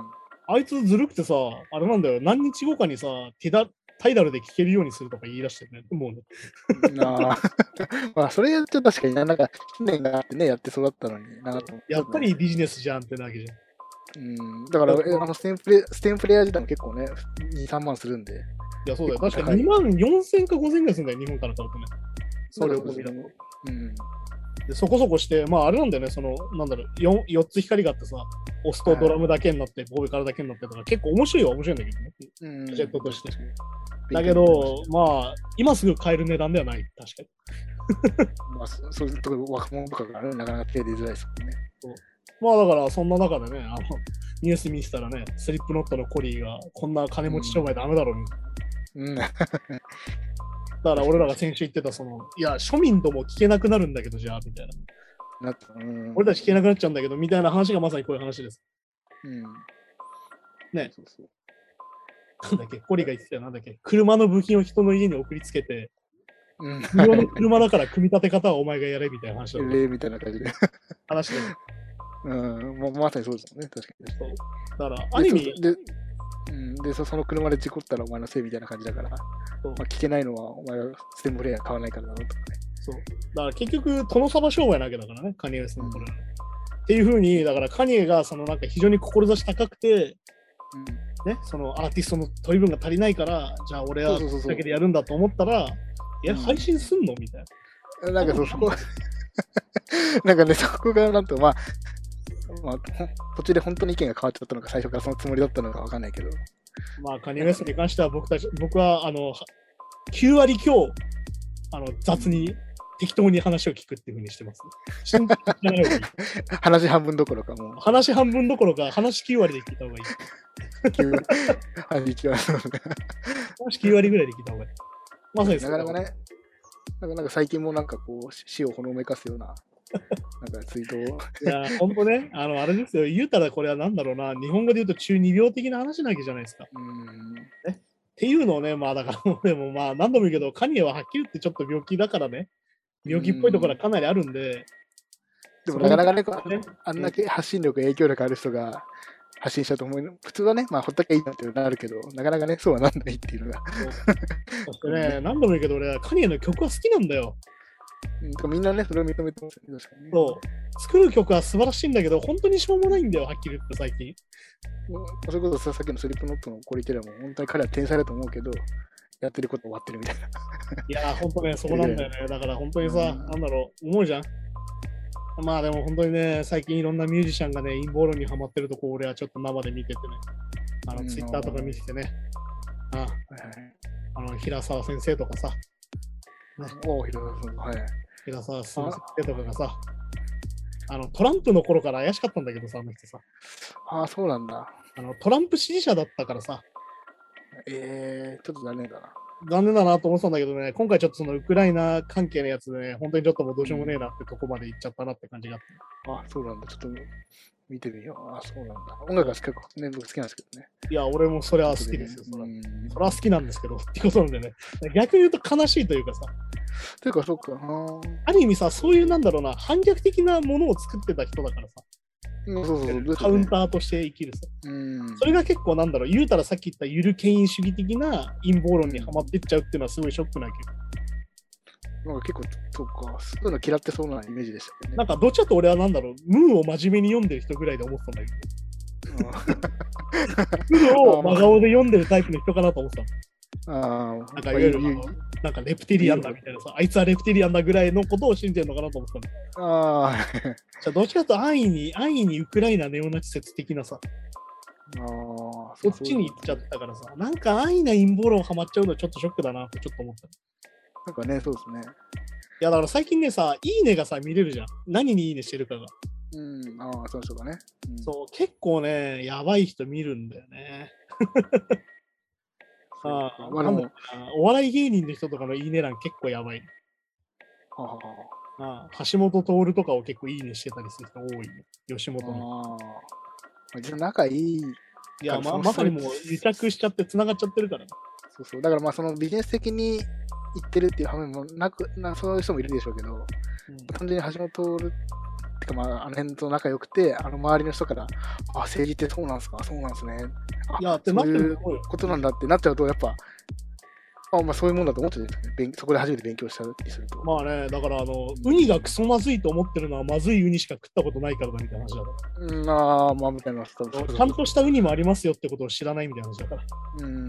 あいつずるくてさ、あれなんだよ、何日後かにさ、ティダタイダルで聞けるようにするとか言い出してね、もうね。なあ まあ、それやって確かにな、なんか、記念があってね、やってそうだったのになやっぱりビジネスじゃんってなわけじゃん。うん。だから、えあのステンプレ、ステンプレイヤー自体も結構ね、2、3万するんで。いや、そうだよ。確かに2万4000か5000ぐらいするんだよ、日本から買うとね。送料そう込みだと。うん。でそこそこして、まああれなんだよね、その、なんだろう、4, 4つ光があってさ、押すとドラムだけになって、ボーベからだけになってとか、結構面白いは面白いんだけどね。うん。ジェットとしてだけど、まあ、今すぐ買える値段ではない、確かに。まあ、そそういうところ、若者とかがね、なかなか手出づらいですもんね。まあだから、そんな中でね、あの、ニュース見せたらね、スリップノットのコリーが、こんな金持ち商売ダメだろう、みたいうん。な。だから俺らが先週言ってた、その、いや、庶民とも聞けなくなるんだけど、じゃあ、みたいな。なった。うん。俺たち聞けなくなっちゃうんだけど、みたいな話がまさにこういう話です。うん。ねそうそう。なんだっけ、コリーが言ってたよ、なんだっけ、車の部品を人の家に送りつけて、うん。車だから組み立て方はお前がやれみたいな話だった例 みたいな感じで。話で。うん。ままさにそうですよね、確かに。そうだから、ある意味、で、でうん、でそその車で事故ったらお前のせいみたいな感じだから、まあ、聞けないのはお前はステムプレイヤー買わないからだろうとかね。そう。だから結局、殿様商売なわけだからね、カニエですのこれはね。っていうふうに、だからカニエがそのなんか非常に志高くて、ね、そのアーティストの取り分が足りないから、じゃあ俺はだけでやるんだと思ったら、いや、うん配信すんの？みたいな。うん。なんかそ、そこ、なんかね、そこがなんと、まあ、まあ、途中で本当に意見が変わっちゃったのか、最初からそのつもりだったのかわかんないけど。まあ、カニエ・ウェストに関しては僕たち、僕は、あの、9割強、あの、雑に、適当に話を聞くっていうふうにしてます、話半分どころかもう。話半分どころか、話9割で聞いた方がいい。9割、81割。もし9割ぐらいで聞いた方がいい。まさにそうなかなかね、なんかなんか最近もなんかこう、死をほのめかすような、なんかツイートを。いや、ほんとね、あの、あれですよ、言うたらこれはなんだろうな、日本語で言うと中二病的な話なわけじゃないですか。っうん。ていうのをね、まあだからでもまあ何度も言うけど、カニエははっきり言ってちょっと病気だからね、病気っぽいところはかなりあるんで、でもなかなかね、あんだけ発信力、影響力ある人が発信したと思う普通はね、まあ、ほっときゃいいなってなるけど、なかなかね、そうはなんないっていうのが。そしてね、何度も言うけど、俺はカニエの曲は好きなんだよ。うんみんなね、それを認めてますよね。そう。作る曲は素晴らしいんだけど、本当にしょうもないんだよ、はっきり言って最近。それこそささっきのスリップノットのコリテラも、本当に彼は天才だと思うけど、やってること終わってるみたいな。いやー、本当ね、そこなんだよね。だから本当にさ、うんなんだろう、思うじゃん。まあでも本当にね、最近いろんなミュージシャンがね、陰謀論にはまってるとこ、俺はちょっと生で見ててね、あの、うんツイッターとか見ててね、あはいはい。あの、平沢先生とかさ、おお、広田さん。はい。平沢先生とかがさ、あの、トランプの頃から怪しかったんだけどさ、あの人さ、ああ、そうなんだ。あの、トランプ支持者だったからさ、えー、ちょっと残念だな。残念だなと思ってたんだけどね、今回ちょっとそのウクライナ関係のやつでね、本当にちょっともうどうしようもねえなってとこまで行っちゃったなって感じがあって。あそうなんだ。ちょっと見てみよう。あそうなんだ。音楽が結構ね、僕好きなんですけどね。いや、俺もそれは好きですよ。それはうんそれは好きなんですけど、ってことなんでね。逆に言うと悲しいというかさ、というか、そうか。ある意味さ、そういうなんだろうな、反逆的なものを作ってた人だからさ、うん、そうそうそう。カウンターとして生きるさ。うん。それが結構なんだろう、言うたらさっき言ったゆる権威主義的な陰謀論にはまってっちゃうっていうのはすごいショックなわけど。なんか結構、そうか。そういうの嫌ってそうなイメージでしたけどね。なんかどっちかと俺はなんだろう、ムーを真面目に読んでる人ぐらいで思ってたんだけど、ムーを真顔で読んでるタイプの人かなと思ってたの。ああ、なんかいわゆるなんかレプティリアンだみたいなさ、あいつはレプティリアンだぐらいのことを信じてるのかなと思ってたの。ああ、じゃあどっちかというと安易に、安易にウクライナネオナチ説的なさ、ああ、そっちに行っちゃったからさ、なんか安易な陰謀論ハマっちゃうのちょっとショックだなってちょっと思った。いなんかね、そうですね。やだから最近ねさ、いいねがさ、見れるじゃん。何にいいねしてるかが。うん、ああ、そうそうだね。うん、そう、結構ね、やばい人見るんだよね。そうあまあでも、お笑い芸人の人とかのいいね欄結構やばい。はあはああ橋本徹とかを結構いいねしてたりする人多い、ね。吉本の。ああ。まあ、仲いい。いや、まそうまさにもう癒着しちゃって繋がっちゃってるからね。そうそう。だからまあ、そのビジネス的に言ってるっていう反面もなく、なそういう人もいるでしょうけど、完全に橋本徹ってかまあ、あの辺と仲良くて、あの周りの人から、あ、政治ってそうなんすか？そうなんすね。あいや、そういう。ことなんだってなっちゃうと、やっぱ、あまあ、そういうもんだと思ってる。そこで初めて勉強したりすると。まあね、だからあの、ウニがクソまずいと思ってるのはまずいウニしか食ったことないからだみたいな話だかうん、ああ、まあ、みたいな。ちゃんとしたウニもありますよってことを知らないみたいな話だから。うん。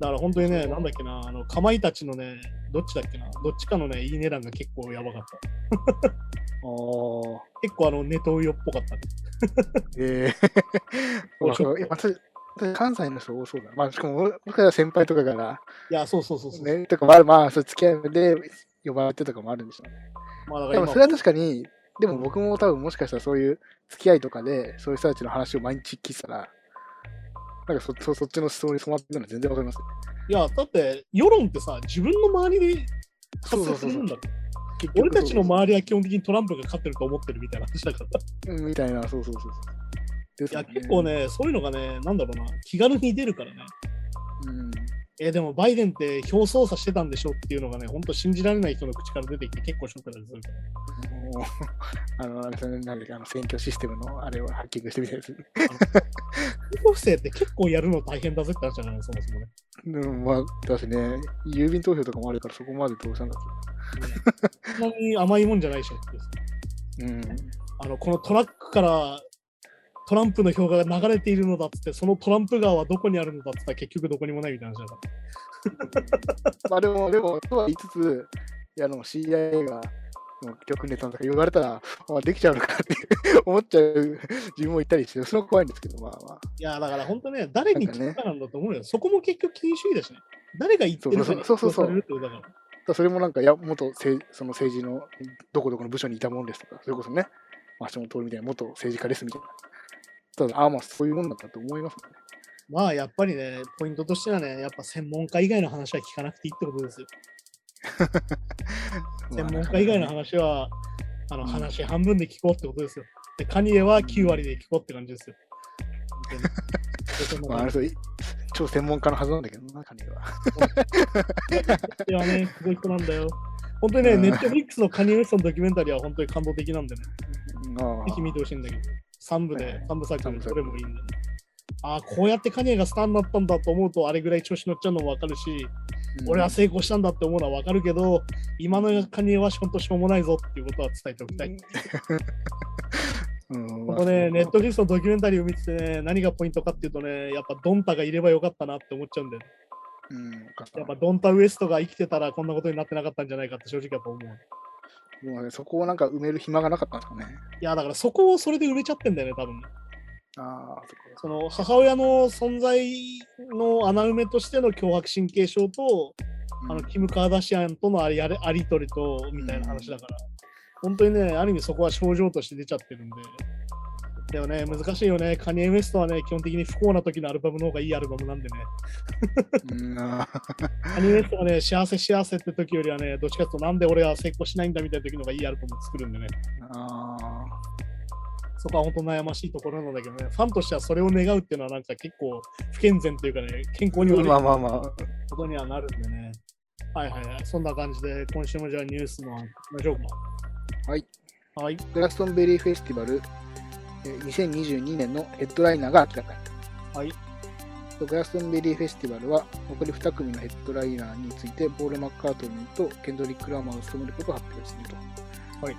だから本当にね、なんだっけな、あの、かまいたちのね、どっちだっけな、どっちかのね、いいね欄が結構やばかった。ああ。結構あの、ネトウヨっぽかったね。ええまあそういや私私関西の人多そうだ。まあ、しかも、僕から先輩とかから、いや、そうそうそうそう。ね、とかもある、まあ、そう付き合いで呼ばれてとかもあるんでしょうね。まあだから今でも、それは確かに、でも僕も多分もしかしたらそういう付き合いとかで、そういう人たちの話を毎日聞いてたら、なんかそそそっちの思想に染まってるのは全然わかりますよね。いや、だって、世論ってさ、自分の周りで発生するんだって。結局俺たちの周りは基本的にトランプが勝ってると思ってるみたいな話だから。う んみたいな、そうそうそうそう。ですいや、結構。ね、そういうのがね、なんだろうな、気軽に出るからね。うん。えーでもバイデンって票操作してたんでしょっていうのがね、本当信じられない人の口から出てきて結構ショックだったりすあの、なんかそれなんだっけあの選挙システムのあれをハッキングしてみたいです。不正って結構やるの大変だぜって話じゃないそもそもね。でもまあ、だしね、郵便投票とかもあるからそこまでどうしたんだっそんなに甘いもんじゃないでしょって。け。うん。あの、このトラックからトランプの票が流れているのだっつって、そのトランプ川はどこにあるのだっつったら結局どこにもないみたいな話だから。まあでも、でも、とは言いつつ、いや、あの CIA が、もう曲ネタとか言われたら、あできちゃうのかって思っちゃう自分もいたりして、それは怖いんですけど、まあまあ。いや、だから本当ね、誰に聞くかなんだと思うよ。そこも結局権威主義だしね。誰が言ってるかにそうそうそうだそれもなんか、いや、元政その政治のどこどこの部署にいたもんですとか、それこそね、まあ、橋本徹みたいな元政治家ですみたいな。ただ、ああ、まあそういうもんだったと思いますね。まあやっぱりね、ポイントとしてはね、やっぱ専門家以外の話は聞かなくていいってことですよ。専門家以外の話は、あのうん話半分で聞こうってことですよ。で、カニエは9割で聞こうって感じですよ。まあ、あれそ超専門家のはずなんだけどな、カニエは。いやね、すごい人なんだよ。本当にね、うんネットフリックスのカニエ・ウエストのドキュメンタリーは本当に感動的なんでね、あぜひ見てほしいんだけど、3部ではい、3部作三部作でどれもいいんで、ね。ああ、こうやってカニエがスターになったんだと思うと、あれぐらい調子乗っちゃうのもわかるし、俺は成功したんだって思うのはわかるけど、今のカニエは本当しょうもないぞっていうことは伝えておきたい。うん、ここね、ネットフリックスのドキュメンタリーを見ててね、何がポイントかっていうとね、やっぱドンタがいればよかったなって思っちゃうんだよね。うん、やっぱドンタウエストが生きてたらこんなことになってなかったんじゃないかって正直やっぱ思う。もうね、そこをなんか埋める暇がなかったんですかね。いや、だからそこをそれで埋めちゃってんだよね、多分。ああ、その母親の存在の穴埋めとしての脅迫神経症と、あのキム・カーダシアンとのありやれありとりとみたいな話だから、本当にね、ある意味そこは症状として出ちゃってるんで。でもね、難しいよね。カニエ・ウエストはね、基本的に不幸な時のアルバムの方がいいアルバムなんでね。カニエ・ウエストはね、幸せ幸せって時よりはね、どっちかというとなんで俺は成功しないんだみたいな時の方がいいアルバムを作るんでね。あそこは本当悩ましいところなんだけどね、ファンとしてはそれを願うっていうのはなんか結構不健全というかね、健康に悪いまあまあまあ。ことにはなるんでね。はいはいはい。そんな感じで、今週もじゃあニュースの行きましょうか。はい。はい。グラストンベリーフェスティバル、えー2022年のヘッドライナーが明らかに。はい。グラストンベリーフェスティバルは残り2組のヘッドライナーについてポール・マッカートニーとケンドリック・ラーマーを務めることを発表すると。はい。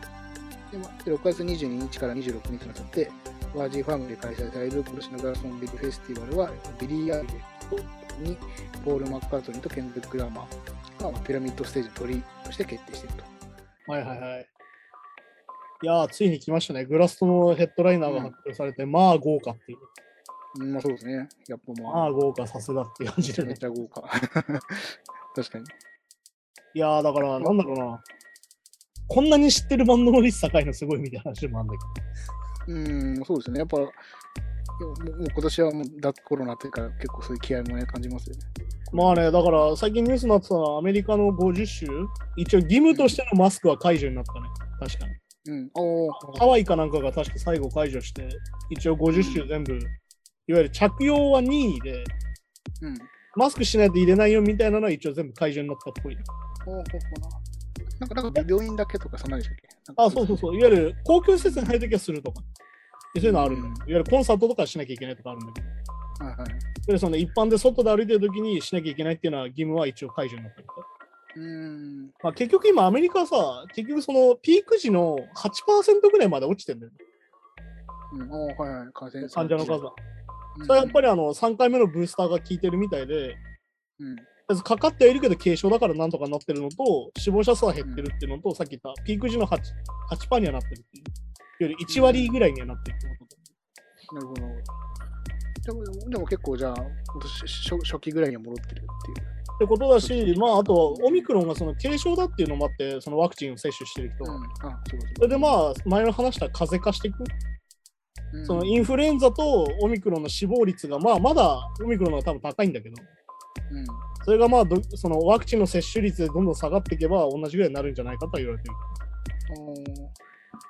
でまあ、で6月22日から26日にわたって、バージンファームで開催される今年のグラストンベリーフェスティバルは、ビリー・アイレッシュにポール・マッカートニーとケンドリック・ラマーがまあピラミッドステージのトリとして決定していると。はいはいはい。いやー、ついに来ましたね。グラストのヘッドライナーが発表されて、まあ豪華っていう。うん、まあそうですね。やっぱまあ、まあ豪華、さすがって感じでねめち。ゃ豪華。確かに。いやー、だから、なんだろうな。こんなに知ってるバンドの率高いのすごいみたいな話でもあるんだけうん、そうですね。やっぱ、もう今年はもう脱コロナっていうから結構そういう気合もね、感じますよね。ど。まあね、だから最近ニュースになってたのはアメリカの50州、一応義務としてのマスクは解除になったね。確かに。うん。ハワイかなんかが確か最後解除して、一応50州全部、いわゆる着用は任意で、うん。マスクしないと入れないよみたいなのは一応全部解除になったっぽい。ほうほうほうな。なんか、なんか病院だけとかそんなんでしたっけあ、そうそうそう。いわゆる公共施設に入るときはするとか。そういうのあるんだよ。うんいわゆるコンサートとかしなきゃいけないとかあるんだけど。はいはい。でその一般で外で歩いてるときにしなきゃいけないっていうのは義務は一応解除になったみたい。うん。まあ、結局今アメリカはさ、結局そのピーク時の8%ぐらいまで落ちてるんだよね。うん、はいはい。感染患者の数は。うん。それはやっぱりあの3回目のブースターが効いてるみたいで、うん。かかってはいるけど軽症だからなんとかなってるのと、死亡者数は減ってるっていうのと、さっき言ったピーク時の 8%, 8にはなってるっていう。より1割ぐらいにはなってるってことなるほど。でも、でも結構じゃあ、初初期ぐらいには戻ってるっていう。ってことだし、まあ、あと、オミクロンがその軽症だっていうのもあって、そのワクチンを接種してる人が。うん。あ、それでまあ、前の話した風邪化していく。うんそのインフルエンザとオミクロンの死亡率が、まあ、まだオミクロンの方が多分高いんだけど、うん。それがまあど、そのワクチンの接種率でどんどん下がっていけば、同じぐらいになるんじゃないかとは言われてる。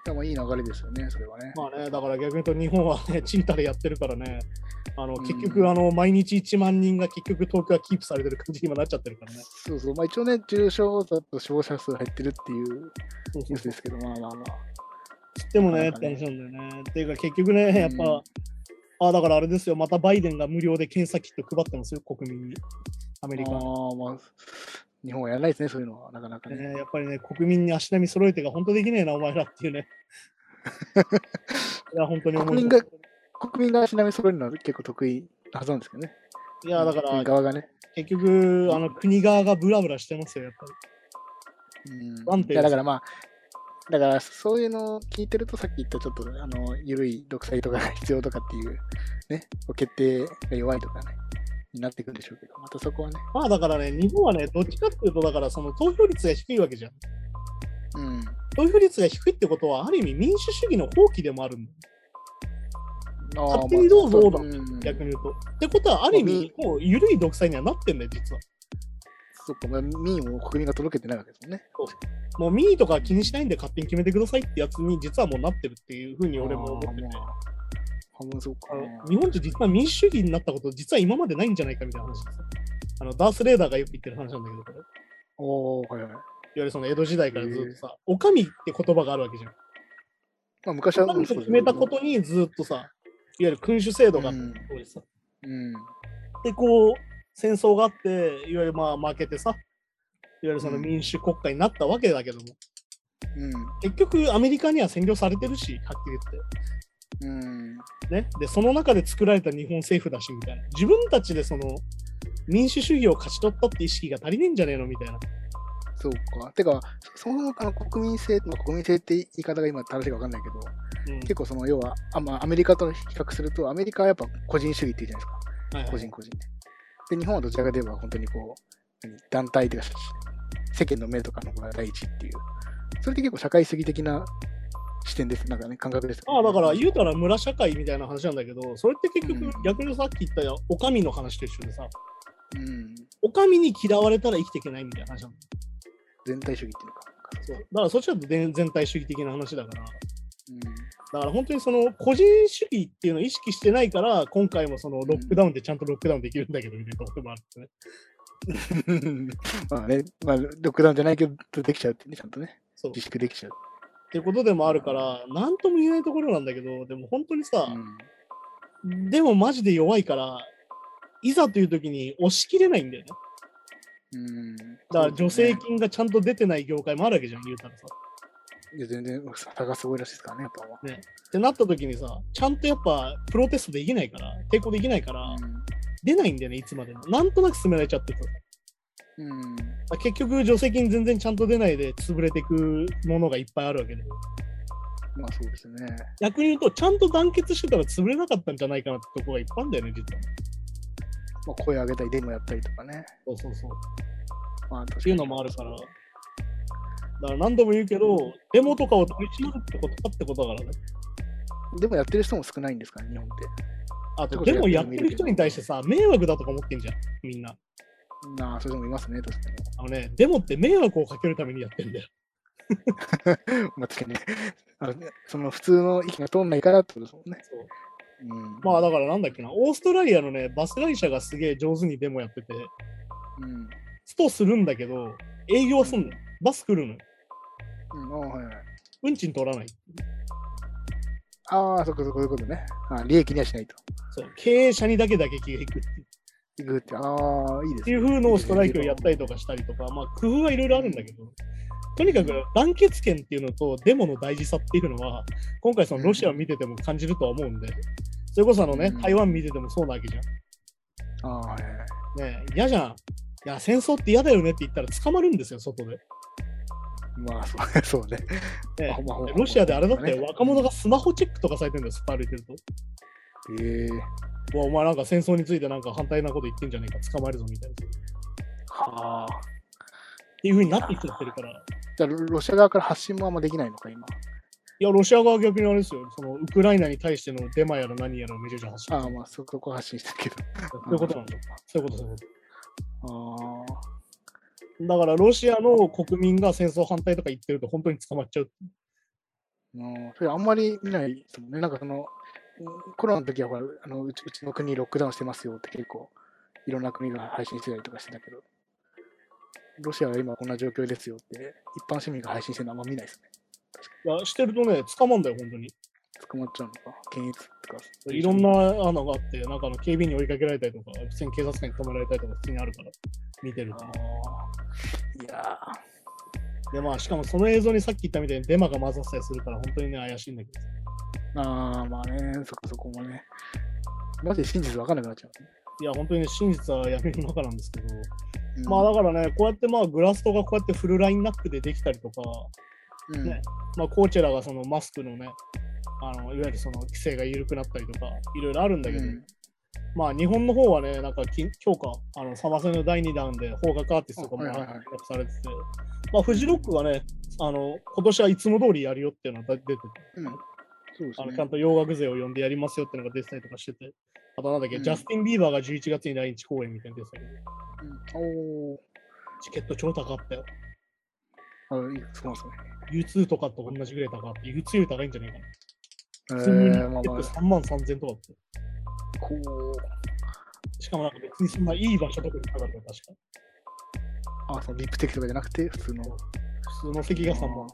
でもいい流れですよね、それはね。まあね、だから逆に言うと日本はね、チンタでやってるからね、あのうん結局、あの毎日1万人が結局東京はキープされてる感じに今なっちゃってるからね。そうそう。まあ一応ね、重症だと死亡者数減ってるっていうニュースですけど、まあまあまあ。でもね、なかなかねって話なんだよね。っていうか結局ね、やっぱ、うんあだからあれですよ、またバイデンが無料で検査キット配ってますよ、国民に。アメリカ。ああ、まあ、日本はやらないですね、そういうのは、なかなかね。ね、やっぱりね、国民に足並み揃えてが本当できねえな、お前らっていうね。いや、本当に。国民が国民が足並み揃えるのは結構得意なはずなんですけどね。いや、だから国側がね。結局、あの国側がブラブラしてますよ、やっぱり。うん、いやだからまあ、だからそういうのを聞いてると、さっき言ったちょっと、あの、緩い独裁とかが必要とかっていう、ね、決定が弱いとかね、になっていくんでしょうけど、またそこはね、まあだからね、日本はね、どっちかっていうと、だからその投票率が低いわけじゃん。うん。投票率が低いってことは、ある意味民主主義の放棄でもあるんだよ。あー勝手にどうぞだ？まあうん逆に言うと。ってことは、ある意味、もう緩い独裁にはなってんだよ、実は。そっか、まあ、民意も国民が届けてないわけですもんね。もう民意とか気にしないんで勝手に決めてくださいってやつに実はもうなってるっていうふうに俺も思ってて。あそうか日本って実は民主主義になったこと、実は今までないんじゃないかみたいな話ですよ。あのダース・レーダーがよく言ってる話なんだけど、これいわおーはいはい。ゆるその江戸時代からずっとさ、お上って言葉があるわけじゃん。まあ、昔は決めたことにずっとさ、いわゆる君主制度があったうん当時さ。うん。で、こう、戦争があって、いわゆるまあ負けてさ、いわゆるそのうん民主国家になったわけだけども、うん。結局アメリカには占領されてるし、はっきり言って。うん。ね、でその中で作られた日本政府だしみたいな自分たちでその民主主義を勝ち取ったって意識が足りねえんじゃねえのみたいなそうか。てか、そそもそもあの国民性、まあ、国民性って言い方が今正しいか分かんないけど、うん結構その要はあ、まあ、アメリカと比較すると、アメリカはやっぱ個人主義って言うじゃないですか。はいはい個人個人で。で、日本はどちらかといえば本当にこう、何団体というか、世間の目とかの方が第一っていう。それって結構社会主義的な視点です。なんかね、感覚ですああだから言うたら村社会みたいな話なんだけどそれって結局うん逆にさっき言ったお上の話と一緒でさうん。お上に嫌われたら生きていけないみたいな話なんだよ全体主義っていうのか。そうだからそっちだと全全体主義的な話だからうん。だから本当にその個人主義っていうのを意識してないから今回もそのロックダウンでちゃんとロックダウンできるんだけどみたいなところもあってね まあね、まあ、ロックダウンじゃないけど、できちゃうってね、ちゃんとね、そう自粛できちゃう。っていうことでもあるから何とも言えないところなんだけどでも本当にさ、うんでもマジで弱いから、いざという時に押し切れないんだよね。うん。だから助成金がちゃんと出てない業界もあるわけじゃん、言うたらさ。いや、全然、差がすごいらしいですからね、やっぱ。ってなった時にさ、ちゃんとやっぱプロテストできないから、抵抗できないから、うん出ないんだよね、いつまでも。なんとなく進められちゃってさ。うん。だから結局、助成金全然ちゃんと出ないで潰れていくものがいっぱいあるわけで。まあそうですね。逆に言うと、ちゃんと団結してたら潰れなかったんじゃないかなってとこがいっぱいあるんだよね、実は。まあ、声上げたり、デモやったりとかね。そうそうそう。まあ、っていうのもあるから。だから何度も言うけど、デモとかを取り締まるってことかってことだからね。でもやってる人も少ないんですかね、日本って。あと、デモやってる人に対してさ、迷惑だとか思ってんじゃん、みんな。なあ、それでもいますね、確かに。あのね、デモって迷惑をかけるためにやってんだよ。まあ、確かにねあのね。その普通の意見が通んないからってことですもんね。そううん。まあだからなんだっけな、オーストラリアのね、バス会社がすげえ上手にデモやってて、うん。ストするんだけど、営業はすんのよ。バス来るのよ。うん、はいはい。運賃取らない。ああ、そこそこそういうことね。あ利益にはしないと。そう経営者にだけ打撃がいくっていって、ああ、いいですっていう風のをストライキをやったりとかしたりとか、まあ工夫はいろいろあるんだけど、とにかく団結権っていうのとデモの大事さっていうのは、今回そのロシアを見てても感じるとは思うんで、それこそあのねう、ん台湾見ててもそうなわけじゃん。ああ。ねえ嫌じゃん。いや、戦争って嫌だよねって言ったら捕まるんですよ、外で。まあ、そう ね。ロシアであれだってね若者がスマホチェックとかされてるんだよ、スッパ歩いてると。ええうわお前なんか戦争についてなんか反対なこと言ってんじゃねえか、捕まえるぞみたいな。っはあ。ていう風になってきちゃってるから。じゃあ、ロロシア側から発信もあんまできないのか、今。いや、ロシア側は逆にあれですよ、そのウクライナに対してのデマやら何やらをめちゃくちゃ発信ああ、まあ、そこは発信したけど。そういうことなんだよ。そういうこと、そういうこああ。と。だから、ロシアの国民が戦争反対とか言ってると本当に捕まっちゃう。うん、それあんまり見ないですもんね。なんかその、うんコロナの時はほらあのうちうちの国ロックダウンしてますよって結構いろんな国が配信してたりとかしてたけど、ロシアは今こんな状況ですよって一般市民が配信してるのあんま見ないですね。いや、してるとね、捕まんだよ、本当に。捕まっちゃうのか、検閲とか。いろんな穴があって、なんかあの警備員に追いかけられたりとか、普通に警察官に止められたりとか普通にあるから、見てるといやで、まあ、しかもその映像にさっき言ったみたいにデマが混ざったりするから、本当にね、怪しいんだけど。ーあー、まあね、そこそこもね。マジで真実分かんなくなっちゃいや、本当にね、真実は闇の中なんですけど、う。まあだからね、こうやってまあグラストがこうやってフルラインナップでできたりとか、うん、ね。まあコーチェラがそのマスクのね、あのいわゆるその規制が緩くなったりとか、いろいろあるんだけど、うん。まあ日本の方はね、なんかき今日か、あのサマセの第2弾で邦楽アーティストとかもあはいはいはい。発表されてて、まあフジロックがね、あの今年はいつも通りやるよっていうのが出てて、うんそうですねあのちゃん。と洋楽勢を呼んでやりますよっていうのが出てたりとかしてて、あとなんだっけ、うんジャスティン・ビーバーが11月に来日公演みたいなの出てたけど、うん、おチケット超高かったよ。ーあいいそうですね。U2 とかと同じぐらい高かった。U2 より高いんじゃないかな。え普通にー、まあまあ、3万3000とかだって。こしかもなんか別にそんないい場所とかになかったよ、確か。う、あ、そのリップテキとかじゃなくて、普通の。普通の席が3万。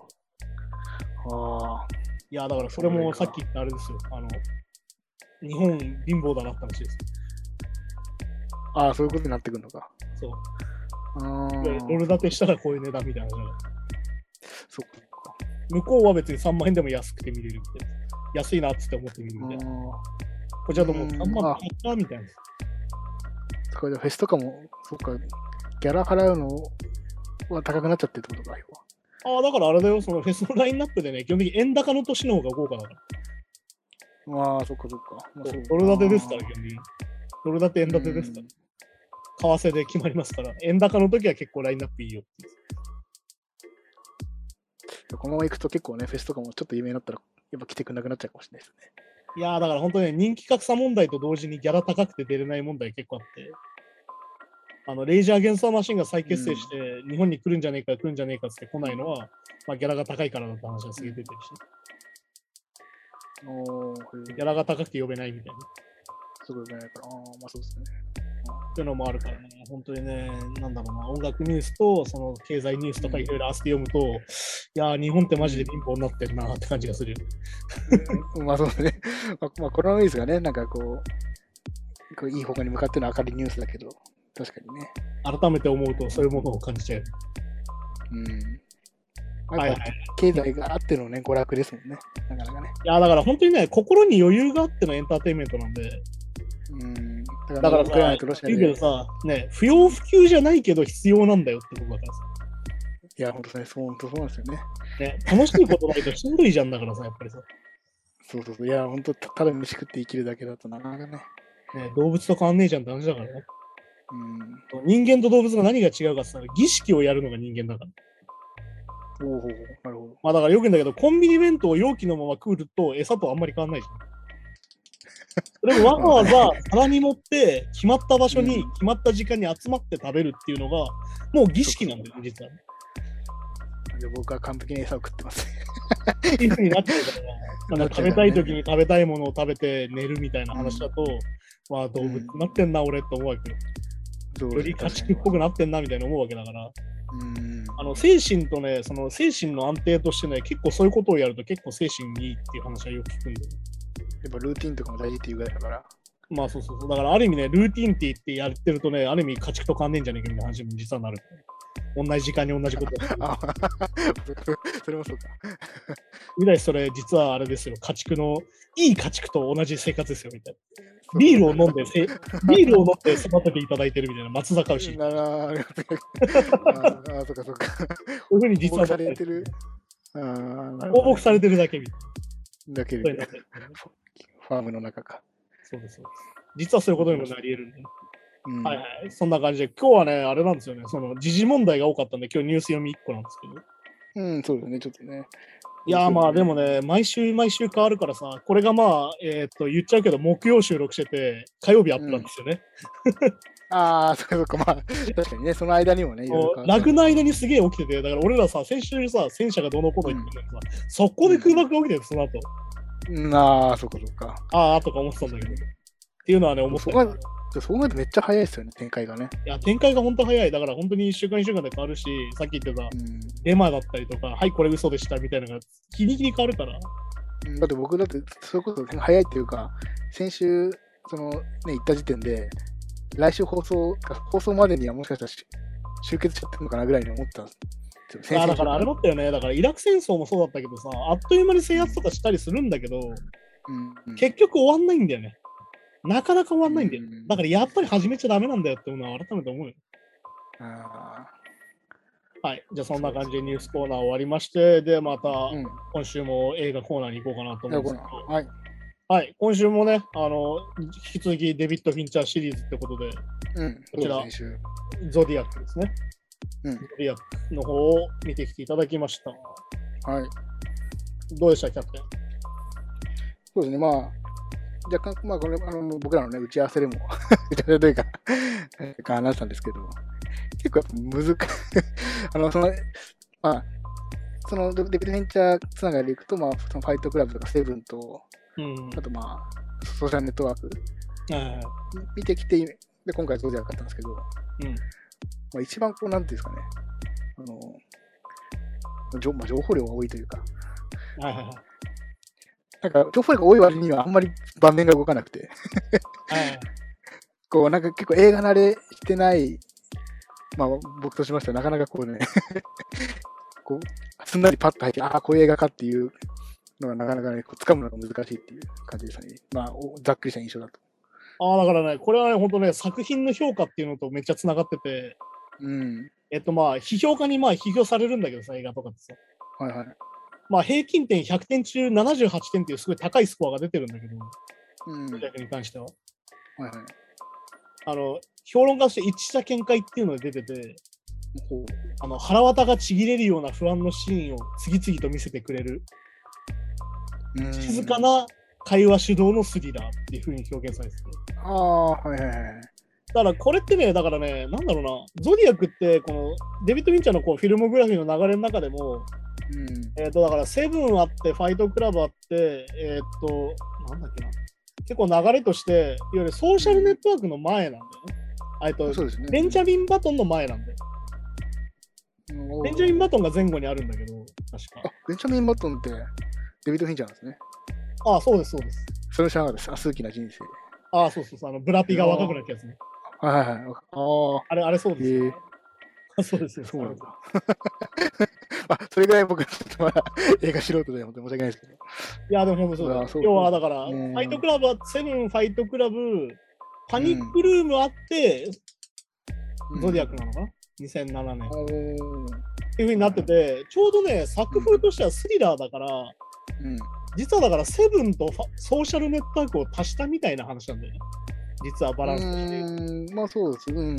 ああ、いや、だからそれもさっき言ったあれですよ。あの、日本貧乏だなって話です。ああ、そういうことになってくるのか。そう。ドル建てしたらこういう値段みたいなそっか。向こうは別に3万円でも安くて見れるみたいな。安いなっつって思って見るみたいな。あこちらともううん3万高ったみたいな。あ、これでフェスとかも、そっか、ギャラ払うのは高くなっちゃってるってことか、要は。ああ、だからあれだよ、そのフェスのラインナップでね、基本的に円高の年の方が豪華だから。まあ、そっかそっか。まあそうドル建てですから、基本的に。ドル建て円建てですから。為替で決まりますから、円高の時は結構ラインナップいいよこのまま行くと結構ね、フェスとかもちょっと有名になったら、やっぱ来てくれなくなっちゃうかもしれないですね。いやーだから本当ね、人気格差問題と同時にギャラ高くて出れない問題結構あって、あの、レイジャー・ゲンサーマシンが再結成して、日本に来るんじゃねえか、来るんじゃねえかって来ないのは、まあ、ギャラが高いからだって話がすげえ出てるし、ギャラが高くて呼べないみたいな。すごいないから、ああ、まあそうですね。っていうのもあるからね、本当にね、なんだろうな、音楽ニュースと、その経済ニュースとかいろいろあって読むと、いやー、日本ってマジで貧乏になってるなって感じがする まあそうですね。まあ、まあ、コロナウイルスがね、なんかこう、こういい方向に向かっての明るいニュースだけど、確かにね。改めて思うと、そういうものを感じちゃう。うん。はいはい。経済があってのね、娯楽ですもんね。なかなかね。いやー、だから本当にね、心に余裕があってのエンターテインメントなんで、うん。だだからウクライナさとロシ、ア言うけどで。さ、ね、不要不急じゃないけど必要なんだよってことだからさ。いや、本当ね、そう、本当そうなんですよね。ね、楽しいことないとしんどいじゃんだからさ、やっぱりさ。そうそうそう。いや、本当たただ飯食って生きるだけだとなかなかね。ね、動物と変わんねえじゃんって話だからね。うん。人間と動物が何が違うかって言ったら、儀式をやるのが人間だから。おおなるほど。まあだからよく言うんだけど、コンビニ弁当を容器のまま食うと餌とあんまり変わんないじゃん。でもわざわざ皿に盛って、決まった場所にうん決まった時間に集まって食べるっていうのが、もう儀式なんだよ、実はね。で僕は完璧に餌を食ってます。っていう風になっちゃうから、なんか食べたい時に食べたいものを食べて寝るみたいな話だと、まあ動物になってんな、俺って思うわけよ。より家畜っぽくなってんなみたいな思うわけだから、うん。あの精神とね、その精神の安定としてね、結構そういうことをやると結構精神にいいっていう話はよく聞くんだよ。やっぱルーティンとかも大事っていうぐらいだから。まあそうそうそう。だからある意味ね、ルーティンって言ってやってるとね、ある意味家畜と変わんねえんじゃねえかみたいな話に実はなる。同じ時間に同じこと。あ それもそうか。みたいそれ実はあれですよ。家畜の、いい家畜と同じ生活ですよ、みたいな。ビールを飲んでせ、ビールを飲んで育てていただいてるみたいな松坂牛。こなら、ありがとうああ、そっかそっか。ういうふうに実はされてる。ああ、放牧されてるだけみたいだけな。そういうでの、がファームの中か。そうです。そうです実はそういうことにもなり得るんで。うんはいはい。そんな感じで、今日はね、あれなんですよね。その時事問題が多かったんで、今日ニュース読み1個なんですけど。うん、そうですね、ちょっとね。いやーまあでもね。ね、毎週毎週変わるからさ、これがまあ、えーっと、言っちゃうけど、木曜収録してて、火曜日アップなんですよね。ああ、そっかそっか、まあ、確かにね、その間にもね、いろいろラグの間にすげえ起きてて、だから俺らさ、先週さ、戦車がどうのこうの言ってたのにさ、速攻で空爆が起きてる、その後。うんああ、そっかそっか。ああ、とか思ってたんだけど。っていうのはね、思ったよ。そう考えるとめっちゃ早いですよね、展開がね。いや、展開が本当早い。だから本当に1週間1週間で変わるし、さっき言ってたうんデマだったりとか、はい、これ嘘でしたみたいなのが、日に日に変わるから。だって僕だって、そういうこと早いっていうか、先週、そのね、行った時点で、来週放送、放送までにはもしかしたらし集結しちゃってるのかなぐらいに思ったんですよ。あだからあれだったよね。だからイラク戦争もそうだったけどさ、あっという間に制圧とかしたりするんだけど、うんうん結局終わんないんだよね。なかなか終わんないんだよ。うんだからやっぱり始めちゃダメなんだよっていうのは改めて思うよ。あはい。じゃあそんな感じでニュースコーナー終わりまして、で、また。今週も映画コーナーに行こうかなと思うんですけど、はい。はい。今週もね、あの、引き続きデビッド・フィンチャーシリーズってことで、うん。こちらゾディアックですね。うんゾディアックの方を見てきていただきました。はい。どうでした、キャプテン？そうですね、まあ、若干、まあ、これ、あの僕らのね、打ち合わせでも、打ち合わせというか、か話したんですけど、結構やっぱ難しい、あの、その、まあ、そのデビルベンチャーつながりでいくと、まあ、そのファイトクラブとかセブンと、うん。あとまあ、ソーシャルネットワークはいはいはい見てきて、で、今回ゾディアック買ったんですけど、うん。まあ、一番こう、なんていうんですかね、あの、情まあ、情報量が多いというか、はいはいはい。なんか、情報量が多い割にはあんまり盤面が動かなくて、はいはい こう、なんか結構映画慣れしてない、まあ、僕としましてはなかなかこうね、こう、すんなりパッと入って、ああ、こういう映画かっていうのがなかなかね、こう掴むのが難しいっていう感じでしたね。まあ、おざっくりした印象だと。ああ、だからね、これはね、本当ね、作品の評価っていうのとめっちゃ繋がってて、うん。えっとまあ、批評家にまあ批評されるんだけどさ、映画とかってさ。はいはい。まあ、平均点100点中78点っていうすごい高いスコアが出てるんだけど、うん。に関しては。はい。あの、評論家として一致した見解っていうのが出てて、あの腹渡がちぎれるような不安のシーンを次々と見せてくれる、うん静かな会話主導のスリラーっていう風に表現されてて。ああ、はいはいはい。だからこれってね、だからね、なんだろうな、ゾディアックって、このデビッド・ウィンチャーのこうフィルモグラフィーの流れの中でも、うん。えっ、と、だからセブンあって、ファイトクラブあって、えっ、と、なんだっけな、結構流れとして、いわゆるソーシャルネットワークの前なんだよね。えっと、そうですね。ベンジャミン・バトンの前なんだよ。うんベンジャミン・バトンが前後にあるんだけど、確か。あ、ベンジャミン・バトンってデビッド・フィンチャーなんですね。ああ、そうです、そうです。それ知らなかったです。あ、数奇な人生。ああ、そうそうそう、あのブラピが若くなったやつね。はいはいはい。ああれ、あれそうです そうですよ。そうなんだあ。あ、それぐらい僕、ちょっとまだ映画素人で本当に申し訳ないですけど。いや、でも本当そうだようわそう要はだから、フうんァイトクラブは、セブンファイトクラブ、パニックルームあって、ゾディアックなのかな ?2007 年。っていう風になってて、ちょうどね、作風としてはスリラーだから、うん。実はだからセブンとソーシャルネットワークを足したみたいな話なんだよね。実はバランスとして。まあそうです。うん。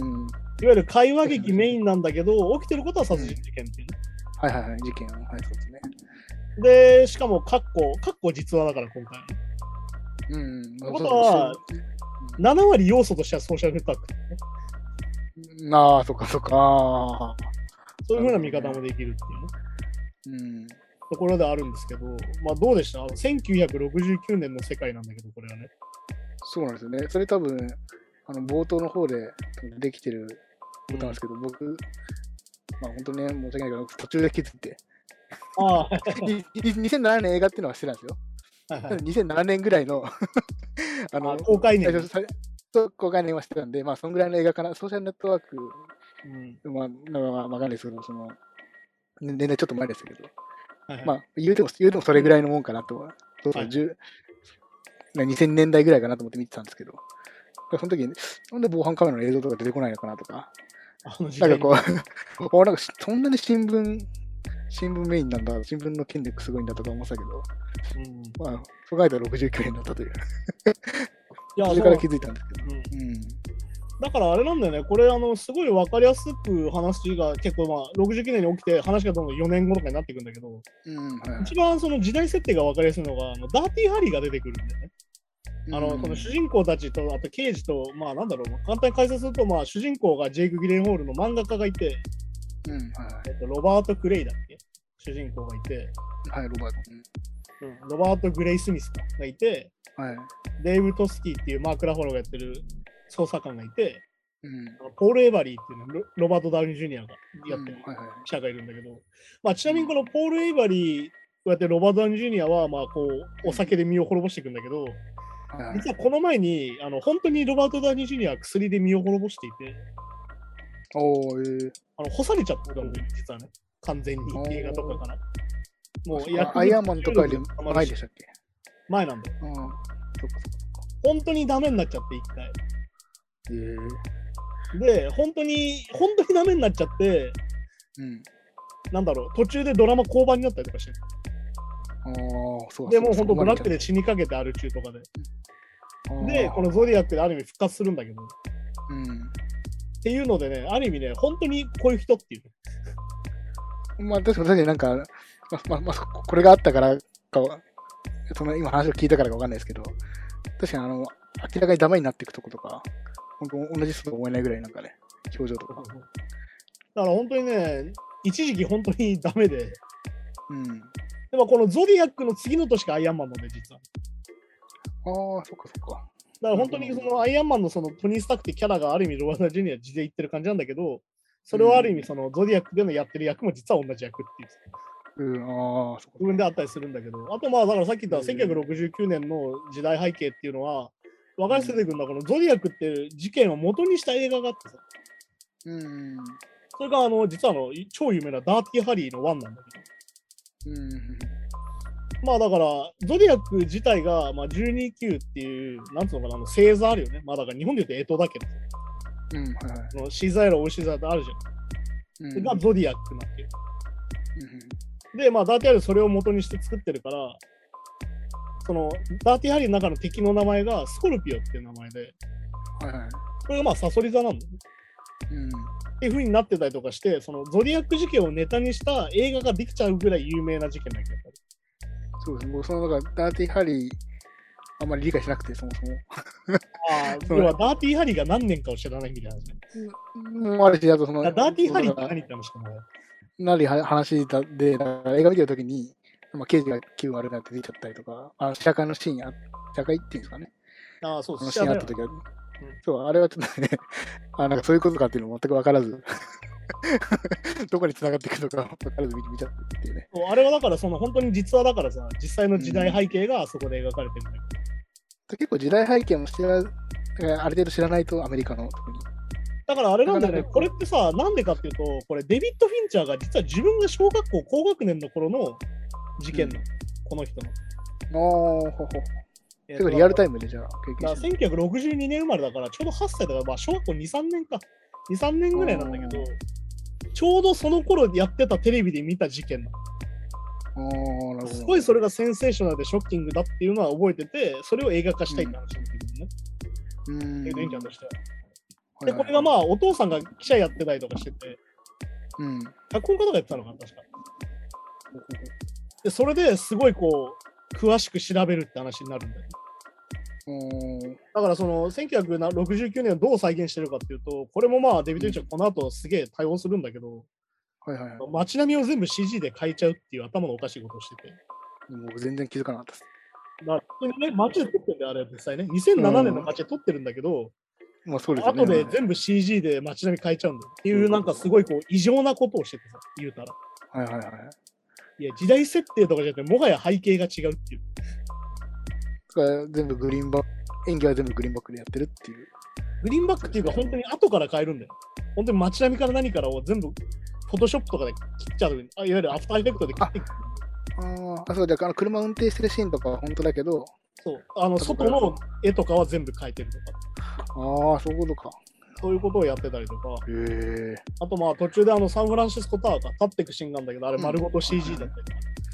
ゆる会話劇メインなんだけど、起きてることは殺人事件っていうね。はいはいはい。事件。はい、そうですね。で、しかも、カッコ、カッコ実話だから今回。うん。まあことはそう7割要素としてはソーシャルネットワークだよね。ああ、そっかそっか。そういうふうな見方もできるっていうね。うん。ところであるんですけど、まあどうでした？あの ?1969 年の世界なんだけど、これはね。そうなんですよね。それ多分、あの冒頭の方でできてることなんですけど、僕、まあ本当ね、申し訳ないけど、途中で気づいて、ああ、いい2007年映画っていうのはしてたんですよ。はいはい。2007年ぐらいのあ あの、公開年。公開年はしてたんで、まあ、そんぐらいの映画かな、ソーシャルネットワーク、うん。まあ、まあ、まあ、わかんないですけど、その、ね年代ちょっと前ですけど、はいはい。まあ、言うても、言うてもそれぐらいのもんかなとは、そうそう、はい。10まあ2000年代ぐらいかなと思って見てたんですけど、その時に、なんで防犯カメラの映像とか出てこないのかなとか、なんかこう、おなんかしそんなに新聞、新聞メインなんだ、新聞の権力すごいんだとか思ってたけど、うん、まあ、そう考えたら69年だったという、いやそれから気づいたんですけど。う。ん。うん。だからあれなんだよね、これ、あのすごい分かりやすく話が結構、まあ、69年に起きて、話がどんどん4年後とかになっていくんだけど、うんはい一番その時代設定が分かりやすいのが、あのダーティーハリーが出てくるんだよね。あのうんこの主人公たちと、あと刑事と、まあなんだろう、簡単に解説すると、まあ主人公がジェイク・ギレンホールの漫画家がいて、うんはいえっと、ロバート・クレイだっけ？主人公がいて、はい、ロバート。うん、ロバート・グレイスミスかがいて、うんはい。デイブ・トスキーっていうマーク・ラファロがやってる捜査官がいて、うん。ポール・エイブリーっていうのロロバート・ダウニー・ジュニアがやってるうんはいはい。記者がいるんだけど、まあ、ちなみにこのポール・エバリー、こうやってロバート・ダウニー・ジュニアは、まあ、こう、お酒で身を滅ぼしていくんだけど、はいはい実はこの前に、あの本当にロバート・ダウニー・ジュニアは薬で身を滅ぼしていて、おー、えーあの干されちゃったんだよ、実はね。完全に映画とかから。もうあアイアンマンとかより前前でしたっけ？前なんだよ。うん。そっかそっか本当にダメになっちゃって、一回。えー。で、本当に、本当にダメになっちゃって、うん。なんだろう、途中でドラマ降板になったりとかして。で、もう本当ブラックで。で死にかけてある中とかで。で、このゾディアックである意味復活するんだけど、っうん。ていうのでね、ある意味ね、本当にこういう人っていう。まあ、確かになんか、まあまあまあ、これがあったからかは、その今話を聞いたからかわかんないですけど、確かにあの、明らかにダメになっていくとことか、本当同じ人と思えないぐらいなんかね、表情とか。だから本当にね、一時期本当にダメで、うん。でもこのゾディアックの次の年がアイアンマンなんで、実は。ああ、そっかそっか。だから本当にそのアイアンマンのそのトニー・スタックってキャラがある意味ロバート・ジュニア地で言ってる感じなんだけど、それをある意味そのゾディアックでのやってる役も実は同じ役っていう。うん、ああ、そっか部分であったりするんだけど、あとまあだからさっき言った1969年の時代背景っていうのは、分かりやすく出てくるのはこのゾディアックっていう事件を元にした映画があってさ、うん。それがあの実はあの超有名なダーティー・ハリーのワンなんだけど、うん。まあだから、ゾディアック自体が、まあ、12級っていう、なんつうのかな、あの星座あるよね。まあだから日本で言うと干支だけど、うん、はいシザエロ、オイシザってあるじゃん。うんがゾディアックなんていう。で、まあダーティーハリーそれを元にして作ってるから、そのダーティーハリーの中の敵の名前がスコルピオっていう名前で、はいはい。これがまあサソリ座なんだよね。うん。っていう風になってたりとかして、そのゾディアック事件をネタにした映画ができちゃうぐらい有名な事件だけど。そうですね。僕、その、だから、ダーティーハリー、あんまり理解しなくて、そもそも。ああ、そはダーティーハリーが何年かを知らないみたいな。うん、あるし、あとその、ダーティーハリーって何って話かも。なりは話だで、映画見てるときに、まあ、刑事が気分悪くなって出ちゃったりとか、あ社会のシーンあ、社会っていうんですかね。ああ、そうですそのシーンあったときは、そう、あれはちょっとね、あなんかそういうことかっていうのも全く分からず、どこに繋がっていくのか分からず見見ちゃったっていうね。あれはだから、その本当に実話だからさ、実際の時代背景があそこで描かれてるんだけど。結構時代背景も知ら、ある程度知らないと、アメリカの特に。だからあれなんだよね、これってさ、なんでかっていうと、これデビッド・フィンチャーが実は自分が小学校高学年の頃の事件なの、この人の。ああ、ほほ。え結構リアルタイイムでじゃあ経験してる。1962年生まれだから、ちょうど8歳だから、まあ、小学校2、3年か。2、3年ぐらいなんだけど、ちょうどその頃やってたテレビで見た事件なの。すごいそれがセンセーショナルでショッキングだっていうのは覚えてて、それを映画化したいって話になってくるのね、うん。としては。で、これがまあ、お父さんが記者やってたりとかしてて、うん。脚本家とかやってたのかな、確か。で、それですごいこう、詳しく調べるって話になるんだよ。うん。だからその1969年をどう再現してるかっていうと、これもまあデビッド・フィンチャーこの後すげえ対応するんだけど、はいはいはい。街並みを全部 CG で変えちゃうっていう頭のおかしいことをしてて。僕全然気づかなかったです。だから普通にね、街で撮ってるんだよ、あれ実際ね。2007年の街で撮ってるんだけど、まあそうですよね。後で全部 CG で街並み変えちゃうんだよ。っていうなんかすごいこう異常なことをしててさ、言うたら。はいはいはい。いや、時代設定とかじゃなくて、もはや背景が違うっていう。それは全部グリーンバック、演技は全部グリーンバックでやってるっていう。グリーンバックっていうか、本当に後から変えるんだよ。本当に街並みから何からを全部、フォトショップとかで切っちゃう。あいわゆるアフターエフェクトで切ってあーあ、そうだからあの車運転してるシーンとかは本当だけど、そう。あの、外の絵とかは全部変えてるとか。ああ、そういうことか。そういうことをやってたりとか。へえ。あとまあ途中であのサンフランシスコタワーが立ってくシーンなんだけど、あれ丸ごと CG だったりとか。うーん、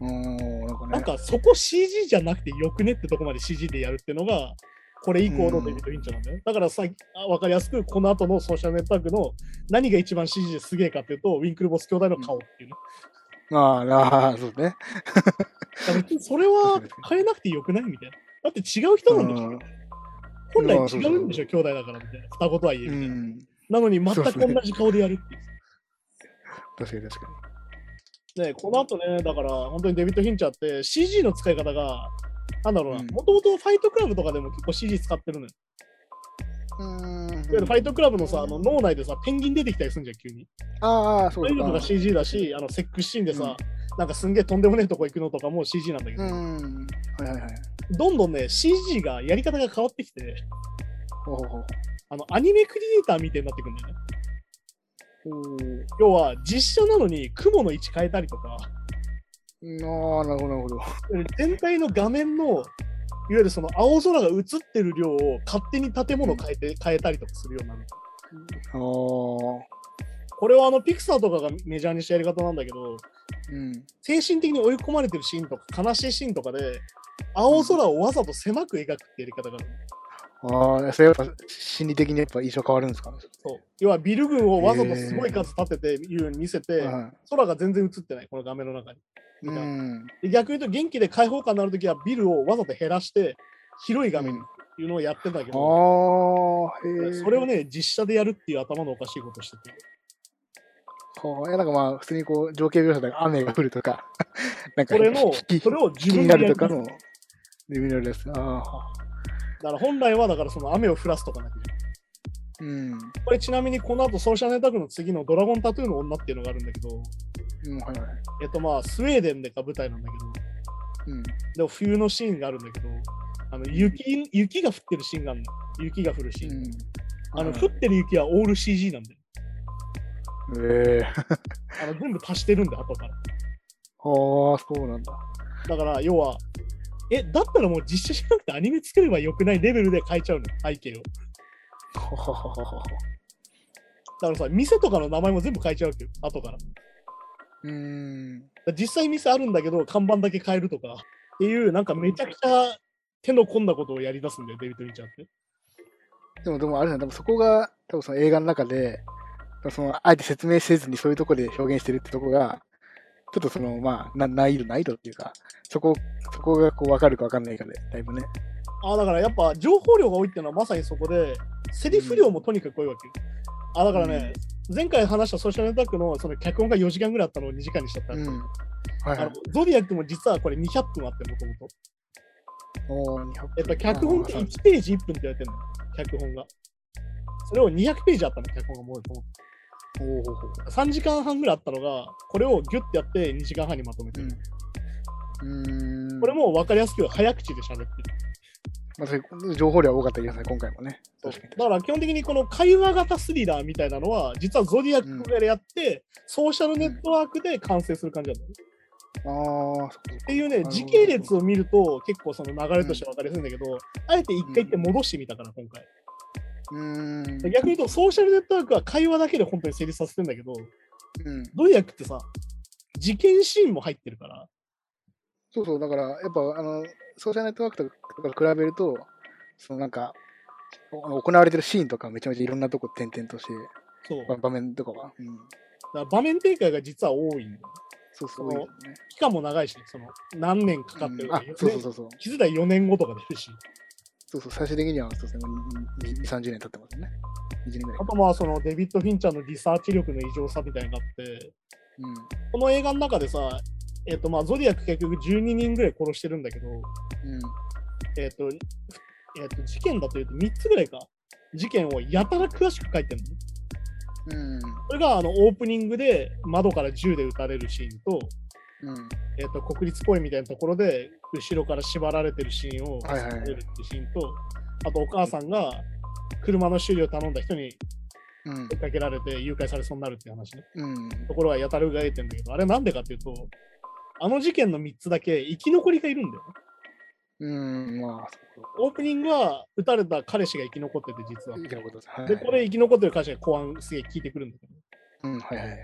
なんかそこ CG じゃなくてよくねってとこまで CG でやるっていうのが、これ以降のデビッド・フィンチャーなんだよね。だからさあ分かりやすく、この後のソーシャルネットワークの何が一番 CG ですげえかっていうと、ウィンクルボス兄弟の顔っていうね。ああ、ああ、そうね。それは変えなくてよくないみたいな。だって違う人なんでしょ？本来違うんでしょ、兄弟だからみたいな。双子とはいえうみたいな。ん。なのに全く同じ顔でやるっていう。確かに確かね、この後ね、だから本当にデビッド・フィンチャーって CG の使い方が、なんだろうな、うんもともとファイトクラブとかでも結構 CG 使ってるのよ。に。うーん。ファイトクラブのさ、あの脳内でさ、ペンギン出てきたりするんじゃん、急に。ああ、そかそうういうのが CG だし、あのセックスシーンでさ、なんかすんげえとんでもねえとこ行くのとかも CG なんだけど、うん。はいはいはい。どんどんね、CG がやり方が変わってきて、ほうほう。あのアニメクリエイターみたいになってくるんだよね。要は、実写なのに雲の位置変えたりとか、ああ、なるほど、なるほど。全体の画面の、いわゆるその青空が映ってる量を勝手に建物変えて、変えたりとかするようになる。ああ、これはあのピクサーとかがメジャーにしたやり方なんだけど、うん。精神的に追い込まれてるシーンとか悲しいシーンとかで、青空をわざと狭く描くってやり方がある。ああ、それやっぱ心理的にやっぱ印象変わるんですかね。そう要はビル群をわざとすごい数立てていうように見せて、はい空が全然映ってない、この画面の中に。うん。で逆に言うと元気で開放感のあるときはビルをわざと減らして広い画面っていうのをやってたけあど、あ、へえ。それをね、実写でやるっていう頭のおかしいことしてて。はあ、いやなんかまあ、普通にこう、情景描写で雨が降るとか、なんか、それの、気それを自分でやるとかの、自分でやるやつ。ああ、だから本来はだからその雨を降らすとかなきゃいけないうん。これちなみにこの後ソーシャルネットワークの次のドラゴンタトゥーの女っていうのがあるんだけど、うん、はいはい。えっとまあスウェーデンでか舞台なんだけど、うん。でも冬のシーンがあるんだけど、あの雪雪が降ってるシーンがあるの。雪が降るシーン。うん。あのはい降ってる雪はオール CG なんだよ。ええあの全部足してるんで、後から。ああ、そうなんだ。だから要は、え、だったらもう実写しなくてアニメ作ればよくないレベルで変えちゃうの、背景を。だからさ、店とかの名前も全部変えちゃうわけよ、後から。うーん。ら実際店あるんだけど、看板だけ変えるとか、っていう、なんかめちゃくちゃ手の込んだことをやり出すんだよ、デビッド・リンチャーって。でも、でもあれだね、多分そこが、多分その映画の中で、その、あえて説明せずにそういうところで表現してるってとこが、ちょっとその、まあ、な難易度、難易度っていうか、そこ、そこがこう分かるか分かんないかで、だいぶね。あだからやっぱ情報量が多いっていうのはまさにそこで、セリフ量もとにかく多いわけよ。あだからね、前回話したソーシャルネットワークのその脚本が4時間ぐらいあったのを2時間にしちゃったうん。はいはいあの。ゾディアックも実はこれ200分あって、もともと。おー、200えっと、脚本ってあー1ページ1分って言われてるの、脚本が。それを200ページあったの、脚本がもうともおーほうほうと。3時間半ぐらいあったのが、これをギュッてやって2時間半にまとめてる。うん。これも分かりやすく早口で喋ってる。まあ、情報量多かった今回もね。だから基本的にこの会話型スリラーみたいなのは、実はゾディアックがやって、ソーシャルネットワークで完成する感じなんだよね。あっっていうね、時系列を見ると結構その流れとして分かりやすいんだけど、あえて一回って戻してみたから、今回。逆に言うと、ソーシャルネットワークは会話だけで本当に成立させてんだけど、うん。ゾディアックってさ、事件シーンも入ってるから、そうそう、だから、やっぱ、あの、ソーシャルネットワークとかと比べると、そのなんか、行われてるシーンとかめちゃめちゃいろんなとこ点々として、そう。場面とかは。うん。ら場面展開が実は多いんだよ。そうそう。ね期間も長いし、その何年かかってるうんあ、そうそうそうそう。気づいたら4年後とか出るし。そうそう、最終的には、そうですね、もう2、30年経ってますね。20年ぐらいあ。とまあそのデビッド・フィンチャーのリサーチ力の異常さみたいなのがあって、うん。この映画の中でさ、えっ、とまあゾディアック結局12人ぐらい殺してるんだけど、うん。えっ、と、えっ、と事件だというと3つぐらいか。事件をやたら詳しく書いてるのね。うん。それがあのオープニングで窓から銃で撃たれるシーンと、うん。えっ、と国立公園みたいなところで後ろから縛られてるシーンをはいはいはい出るっていうシーンと、あとお母さんが車の修理を頼んだ人にうん追い。かけられて誘拐されそうになるっていう話ね。うん。ところはやたら描いてるんだけど、あれなんでかっていうと、あの事件の3つだけ生き残りがいるんだよね。うん。まあ、オープニングは撃たれた彼氏が生き残ってて、実は。いいなことです。はいで、これ生き残ってる彼氏が公安すげえ聞いてくるんだけど。うん、はいはい。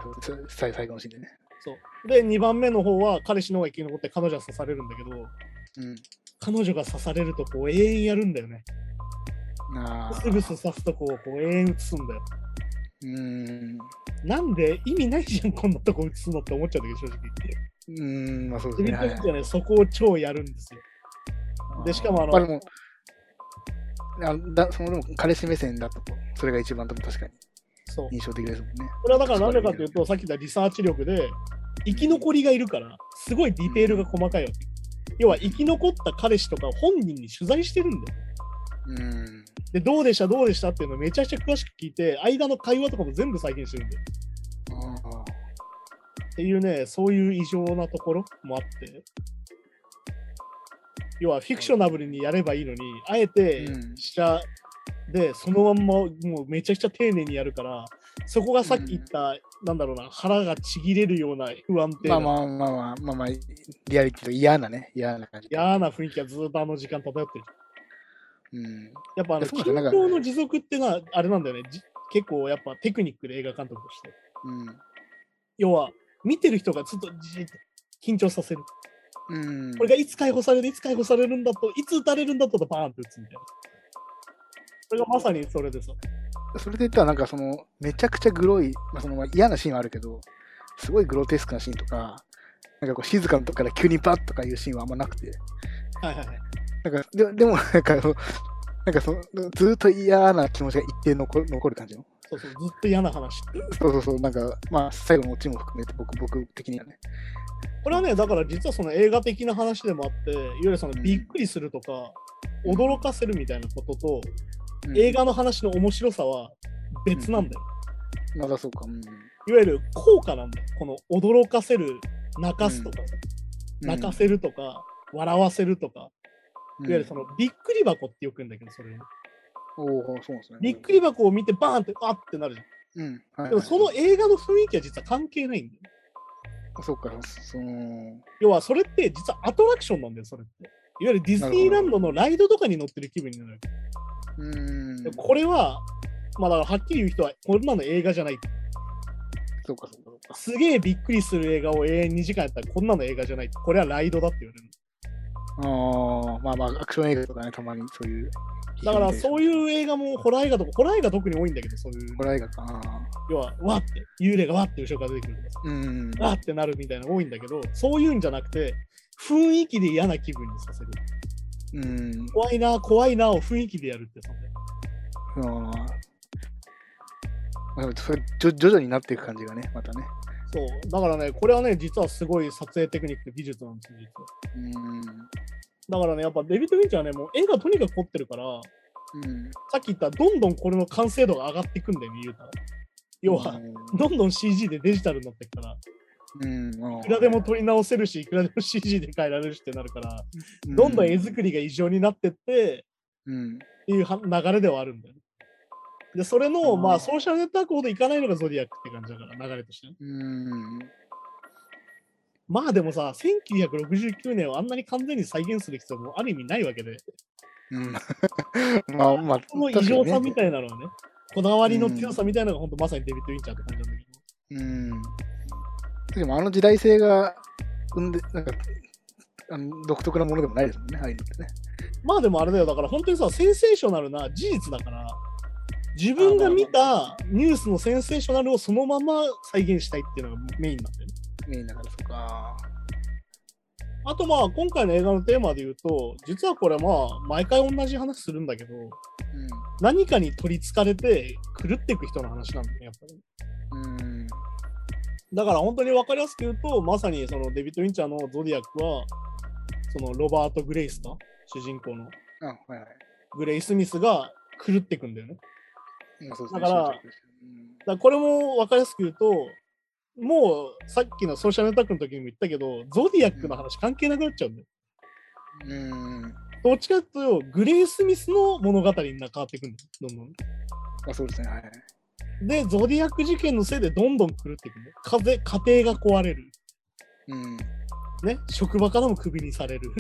最後のシーンでね。そう。で、2番目の方は彼氏の方が生き残って彼女は刺されるんだけど、うん。彼女が刺されるとこう永遠やるんだよね。ああ。すぐ刺すとこをこう永遠映すんだよ。うん。なんで意味ないじゃん、こんなとこ映すのって思っちゃうんだけど、正直言って。うん、まあそうですね。はいそこを超やるんですよ。でしかもあのまあだその彼氏目線だと、それが一番多分確かに。印象的ですもんね。これはだからなんでかというと、さっき言ったリサーチ力で、生き残りがいるから、すごいディテールが細かいわけ。要は生き残った彼氏とか本人に取材してるんだよ。うん。で、どうでした、どうでしたっていうのをめちゃくちゃ詳しく聞いて、間の会話とかも全部再現してるんだよ。あっていうね、そういう異常なところもあって。要はフィクショナブルにやればいいのに、あえてうん試写でそのまんまもうめちゃくちゃ丁寧にやるから、そこがさっき言った、なんだろうな、腹がちぎれるような不安定まあな、まあまあまあまあまあ、リアリティと嫌なね、嫌な感じ。嫌な雰囲気がずっとあの時間漂ってる。うん。やっぱあの、緊張の持続ってのはあれなんだよね。結構やっぱテクニックで映画監督として。うん。要は、見てる人がずっとじっと緊張させる。うん。これがいつ解放される、いつ解放されるんだと、いつ撃たれるんだと、バーンって撃つみたいな。それがまさにそれでさ。それで言ったら、なんかその、めちゃくちゃグロい、まあ、そのまあ嫌なシーンはあるけど、すごいグロテスクなシーンとか、なんかこう静かなとこから急にバッとかいうシーンはあんまなくて、はいはいはい。なんかででもなんかその、なんかそのずーっと嫌な気持ちが一定残る残る感じの。そうそう、ずっと嫌な話。そうそうそう、なんか、まあ、最後のオチも含めて僕、僕的にはね。これはね、だから実はその映画的な話でもあって、いわゆるそのうんびっくりするとか、驚かせるみたいなことと、うん映画の話の面白さは別なんだよ。まだそうか。うん。いわゆる効果なんだよ。この驚かせる、泣かすとか、泣かせるとか、笑わせるとか、うん、いわゆるそのびっくり箱ってよく言うんだけど、それをおおそうですね。びっくり箱を見てバーンってあってなるじゃん。うん。はい、でもその映画の雰囲気は実は関係ないんだよ。そうか、その、要はそれって実はアトラクションなんだよ、それって。いわゆるディズニーランドのライドとかに乗ってる気分になる。うん。でこれは、まあだからはっきり言う人は、こんなの映画じゃない。そうか、そうか、そうか。すげえびっくりする映画を永遠2時間やったら、こんなの映画じゃない。これはライドだって言われる。ああ、まあまあ、アクション映画とかね、たまにそういう。だからそうう。いう映画もホラー映画とか、ホラー映画特に多いんだけど、そういう、ホラー映画かな。要は、わって、幽霊がわって後ろから出てくるとかさ、うん。わってなるみたいなの多いんだけど、そういうんじゃなくて、雰囲気で嫌な気分にさせる。うん。怖いな、怖いなを雰囲気でやるってさ、ね、徐徐々になっていく感じがね、またね。そう。だからね、これはね、実はすごい撮影テクニック、技術なんですよ、実は。うん。だからね、やっぱデビッド・フィンチャーはね、もう絵がとにかく凝ってるから、うん。さっき言ったどんどんこれの完成度が上がっていくんだよね、言うたら。要は、どんどん CG でデジタルになっていくから、うん、いくらでも撮り直せるし、いくらでも CG で変えられるしってなるから、どんどん絵作りが異常になってって、うん。っていうは流れではあるんだよね。で、それあの、ーまあ、ソーシャルネットワークほどいかないのがゾディアックって感じだから、流れとしてね。うん。まあでもさ、1969年をあんなに完全に再現する必要もある意味ないわけで、うん。まあまあ、この異常さみいたいなのはね、こだわりの強さみたいなのが本当まさにデビッド・ウィンチャーって感じなんだけど。うん。でもあの時代性が生んで、なんか、あの独特なものでもないですもんね、ああいうのってね。まあでもあれだよ、だから本当にさ、センセーショナルな事実だから、自分が見たニュースのセンセーショナルをそのまま再現したいっていうのがメインなんだよね。メインだから、そうか。あとまあ今回の映画のテーマで言うと、実はこれまあ毎回同じ話するんだけど、何かに取りつかれて狂っていく人の話なんだよね、やっぱり。うん。うん。だから本当に分かりやすく言うと、まさにそのデビッド・ウィンチャーのゾディアックは、そのロバート・グレイスか、主人公のあ、はいはい。グレイ・スミスが狂っていくんだよね。だからからこれも分かりやすく言うと、もうさっきのソーシャルネットワークの時にも言ったけど、ゾディアックの話関係なくなっちゃうんだよ。うん。どっちかっていうと、グレイ・スミスの物語に変わっていくんだよ、どんどん。あ、そうですね、はい。で、ゾディアック事件のせいでどんどん狂っていくんだよ。風家庭が壊れる。うん。ね、職場からもクビにされる。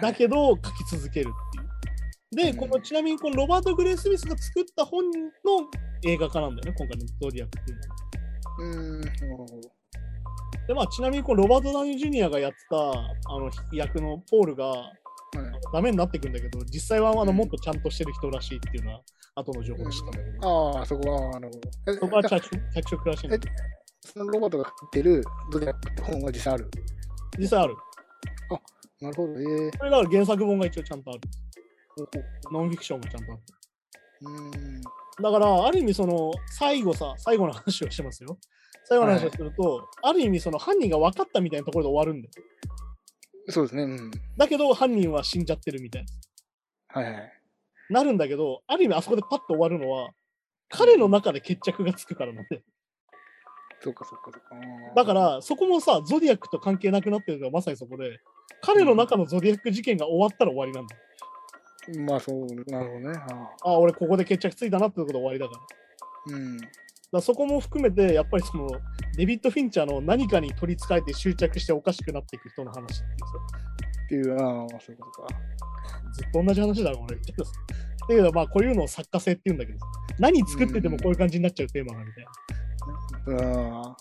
だけど書き続けるっていう。で、うんこのちなみにこのロバート・グレイ・スミスが作った本の映画化なんだよね、今回のゾディアックっていうのは。うん。なるほどで、まあ、ちなみにこのロバート・ダウニー・ジュニアがやってたあの役のポールがはいダメになっていくんだけど、実際はあのうんもっとちゃんとしてる人らしいっていうのは、後の情報で知ったんだけど、ああ、そこは、あの、えそこは着色着色らしいんだけど、そのロバートが書いてるゾディアッ本が実際ある？実際ある。なるほど、ええこれだから原作本が一応ちゃんとある。ノンフィクションがちゃんとある。ううん。だから、ある意味その、最後さ、最後の話をしますよ。最後の話をすると、ある意味その犯人が分かったみたいなところで終わるんだよ。そうですね、うん。だけど犯人は死んじゃってるみたいな。はいはい。なるんだけど、ある意味あそこでパッと終わるのは、彼の中で決着がつくからなんで。そうか、そうか、そうか。だか、ら、そこもさ、ゾディアックと関係なくなってるのがまさにそこで、彼の中のゾディアック事件が終わったら終わりなんだよ。まあそう、なるほどね。ああああ、俺ここで決着ついたなってところで終わりだから。うん。らそこも含めて、やっぱりその、デビッド・フィンチャーの何かに取り憑かれて執着しておかしくなっていく人の話っていうさ、っていう、ああ、そういうことか。ずっと同じ話だろ、俺。だけど、まあ、こういうのを作家性って言うんだけどさ、何作っててもこういう感じになっちゃうテーマがみたいな。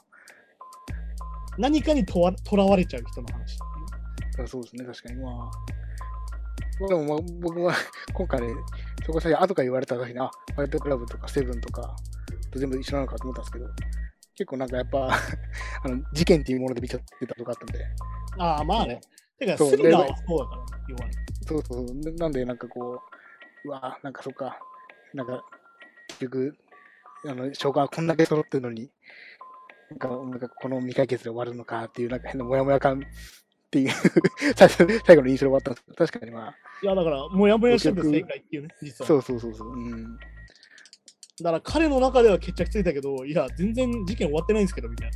何かにとらわれちゃう人の話っていう。そうですね、確かに。まあ。まあでも、まあ、僕は今回ね、そこさ、後から言われた時に、あ、ファイトクラブとかセブンとかと全部一緒なのかと思ったんですけど、結構なんかやっぱ あの事件っていうもので見ちゃってたとかあったんで、ああ、まあね。てか、そうスリラーはそうだから、要はね。そうそう。ななんでなんかこう、うわなんかそっか、なんか結局、あの召喚はこんだけ揃ってるのに、なんかなんかこの未解決で終わるのかっていう、なんか変なモヤモヤ感っていう 最初最後の印象があったんですけど、確かにまあ、いや、だから、もやもやしてて正解っていうね、実は。そうそうそうそう、うん、だから彼の中では決着ついたけど、いや、全然事件終わってないんですけど、みたい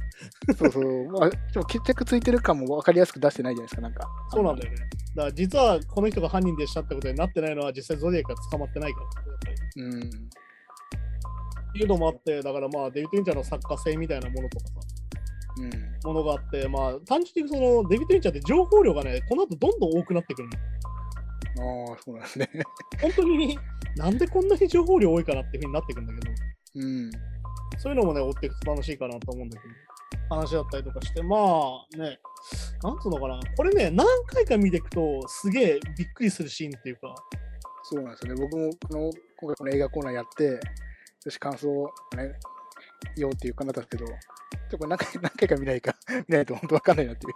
な。そうそう、まあ、でも決着ついてる感も分かりやすく出してないじゃないですか、なんか。そうなんだよね。だから実はこの人が犯人でしたってことになってないのは実際ゾディアックが捕まってないから。やっぱりうん。っていうのもあって、だからまあデビッド・インチャーの作家性みたいなものとかさ、うん。ものがあって、まあ単純にそのデビッド・インチャーって情報量がね、この後どんどん多くなってくるの。ああ、そうなんですね。本当に？なんでこんなに情報量多いかなっていうふうになってくるんだけど、うん。そういうのもね、追っていくと楽しいかなと思うんだけど、話だったりとかして、まあね、なんつうのかな、これね、何回か見ていくと、すげえびっくりするシーンっていうか、そうなんですよね。僕もこの今回この映画コーナーやって、よし、感想をね、言おうっていう感じだったんですけど、ちょっとこれ何回 何回か見ないか、見ないと本当わかんないなっていう。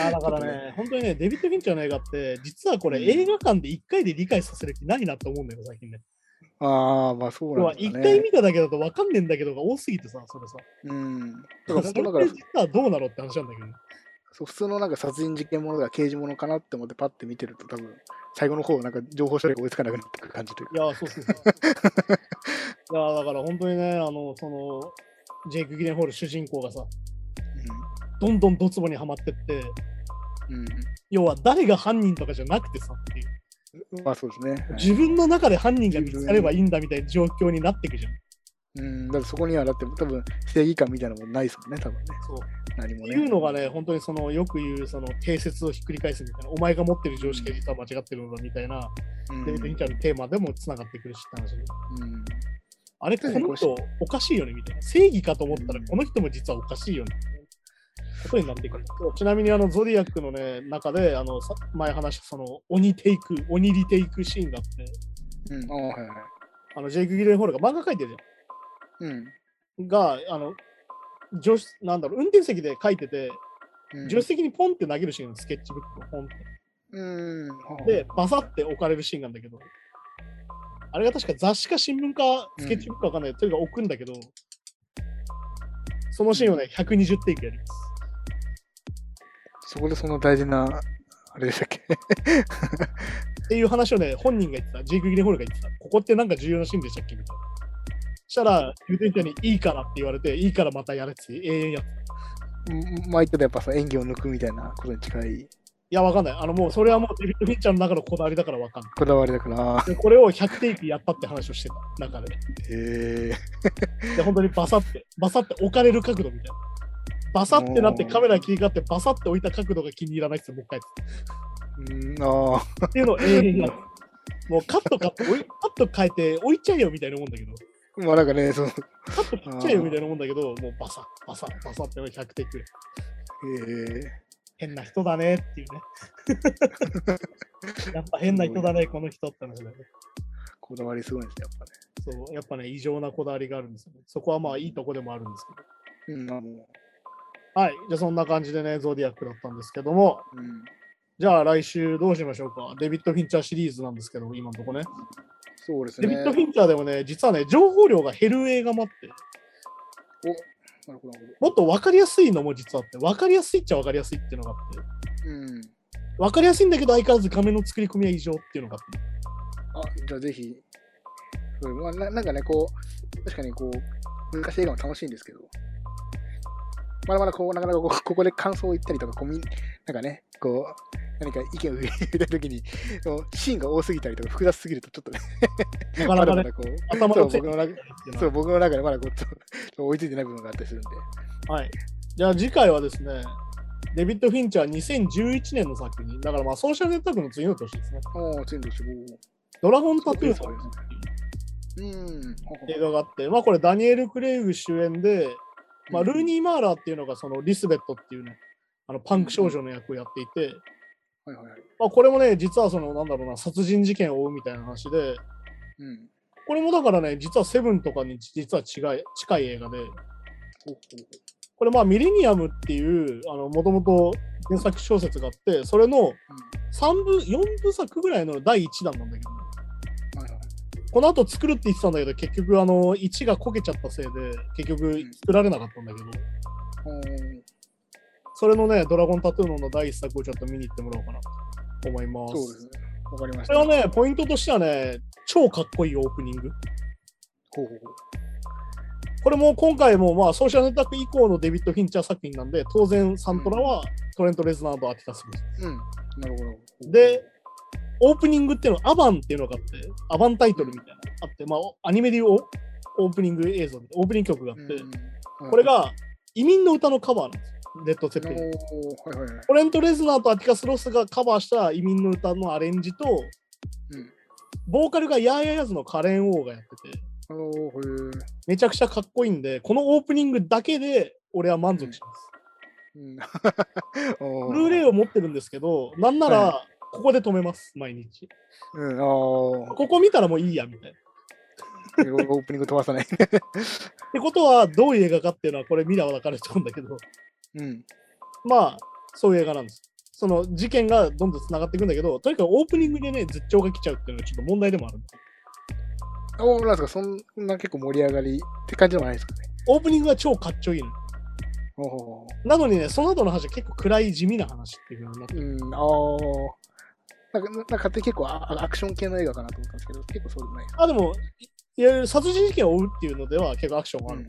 あだからちょっとね、本当にね、デビッド・フィンチャーの映画って、実はこれ、うん映画館で1回で理解させる気ないなと思うんだよ、最近ね。ああ、まあそう1なんですかね。回見ただけだと分かんねえんだけどが多すぎてさ、それさ。うん。だだからそれって実はどうなのって話なんだけどね。そう普通のなんか殺人事件ものが刑事ものかなって思ってパッて見てると多分最後の方なんか情報処理が追いつかなくなってくる感じというか。いや、そうそうそう。いや、だから本当にね、あの、その、ジェイク・ギレンホール主人公がさ、どんどんドツボにはまってって、うん。要は誰が犯人とかじゃなくてさっていう、うん。まあそうですね。はい自分の中で犯人が見つかればいいんだみたいな状況になっていくじゃん。うん。だってそこにはだって多分正義感みたいなものないですもんね、多分ね。そう。何もね。いうのがね、本当にそのよく言うその定説をひっくり返すみたいな、お前が持ってる常識が実は間違ってるのだみたいな、うん、デビッド・インチャーのテーマでもつながってくるしって話で。うん。あれ、この人おかしいよねみたいな。正義かと思ったらうんこの人も実はおかしいよね。ことになってくる。ちなみにあのゾディアックのね、中で、あのさ前話したその鬼テイク、鬼リテイクシーンがあって、うん。ああ、はいはい。あのジェイク・ギレンホールが漫画描いてるじうん。ゃん。が、あの、助手なんだろう、運転席で書いてて、うん。助手席にポンって投げるシーンがスケッチブックをポンって。うん。で、バサって置かれるシーンなんだけど、あれが確か雑誌か新聞かスケッチブックかわかんない、とにかく置くんだけど、そのシーンをね、120テイクやります。そこでその大事な、あれでしたっけ？っていう話をね、本人が言ってた、ジェイク・ギレンホールが言ってた、ここってなんか重要なシーンでしたっけ？みたいな。したら、ちゃんにいいからって言われて、いいからまたやれって永遠やって前言ってたやっぱさ演技を抜くみたいなことに近いいや、わかんない。あの、もうそれはもうデビッド・フィンチャーの中のこだわりだからわかんない。こだわりだから。で、これを100テイクやったって話をしてた、中で。へえ。で、本当にバサって、バサって置かれる角度みたいな。バサってなってカメラ切り替わって、バサって置いた角度が気に入らないっすよ、もう一回っうん、ああ。ていうのを永遠にやる。もうカットカット、おいカット変えて置いちゃえよみたいなもんだけど、まあなんかね、その、へカット切っちゃえよみたいなもんだけど、もうバサッ、バサッ、バサッって100テイク。え。変な人だねっていうね。やっぱ変な人だね、この人って話だよね。こだわりすごいですね、やっぱね。そう、やっぱね、異常なこだわりがあるんですよね。そこはまあいいとこでもあるんですけど。うん、まあもはい。じゃあそんな感じでね、ゾディアックだったんですけども、う、うん。じゃあ来週どうしましょうか。デビッド・フィンチャーシリーズなんですけど、今のとこね。そうですね。デビッド・フィンチャーでもね、実はね、情報量が減る映画もあって、おなるほど、もっと分かりやすいのも実はあって、分かりやすいっちゃ分かりやすいっていうのがあって。うん。分かりやすいんだけど相変わらず画面の作り込みは異常っていうのがあって、あ、じゃあぜひ。そうまあ、ななんかね、こう、確かにこう、難しい映画も楽しいんですけど、まだまだこう、なかなかこうここで感想を言ったりとか、こうみんなんかね、こう、何か意見を言いたいときに、そのシーンが多すぎたりとか、複雑すぎると、ちょっとね、なかなかねまだまだ、こう、そう頭のつい僕の中そう僕の中でまだこうちょっと追いついてない部分があったりするんで。はい。じゃあ次回はですね、デビッド・フィンチャー2011年の作品、だからまあソーシャルネットワークの次の年ですね。おお、ツインとして、ドラゴンタトゥーさんそううん。映画があって、まあこれダニエル・クレイグ主演で、まあルーニー・マーラーっていうのがそのリスベットっていうね、あのパンク少女の役をやっていて、はいはいはい。まあこれもね、実はそのなんだろうな、殺人事件を追うみたいな話で、うん。これもだからね、実はセブンとかに実は違い近い映画で、これまあミレニアムっていう、あの、もともと原作小説があって、それの3部、4部作ぐらいの第1弾なんだけど、うはいはい。この後作るって言ってたんだけど、結局あの、1がこけちゃったせいで、結局作られなかったんだけど、うんそれのね、ドラゴンタトゥーノの第1作をちょっと見に行ってもらおうかなと思います。そうですね。わかりました。これはね、ポイントとしてはね、超かっこいいオープニング。ほうほうほう。これも今回もまあソーシャルネットワーク以降のデビッド・フィンチャー作品なんで、当然サントラはトレント・レズナーとアティタス・ブス。うん。なるほど。で、オープニングっていうのはアバンっていうのがあって、アバンタイトルみたいなのがあって、まあアニメでいうオオープニング映像で、オープニング曲があって、うん、これ、が移民の歌のカバーなんですよ。 Led Zeppelin。はいはいはい。トレント・レズナーとアティカス・ロスがカバーした移民の歌のアレンジと、うん。ボーカルが Yeah Yeah Yeahs のカレン・オーがやってて、めちゃくちゃかっこいいんで、このオープニングだけで俺は満足します。うん。ブルーレイを。を持ってるんですけど、なんならここで止めます、毎日。うん、ここ見たらもういいや、みたいな。オープニング飛ばさない。ってことは、どういう映画かっていうのは、これ見れば分かると思うんだけど、うん。まあ、そういう映画なんです。その事件がどんどんつながっていくんだけど、とにかくオープニングでね、絶頂が来ちゃうっていうのがちょっと問題でもある。んですか、そんな結構盛り上がりって感じでもないですかね。オープニングが超かっちょいいの。なのにね、その後の話は結構暗い地味な話っていうふうになってる。うん、あーなんか、なんか勝手に結構あアクション系の映画かなと思ったんですけど、結構そうでもない。あ、でも、いわゆる殺人事件を追うっていうのでは結構アクションがある。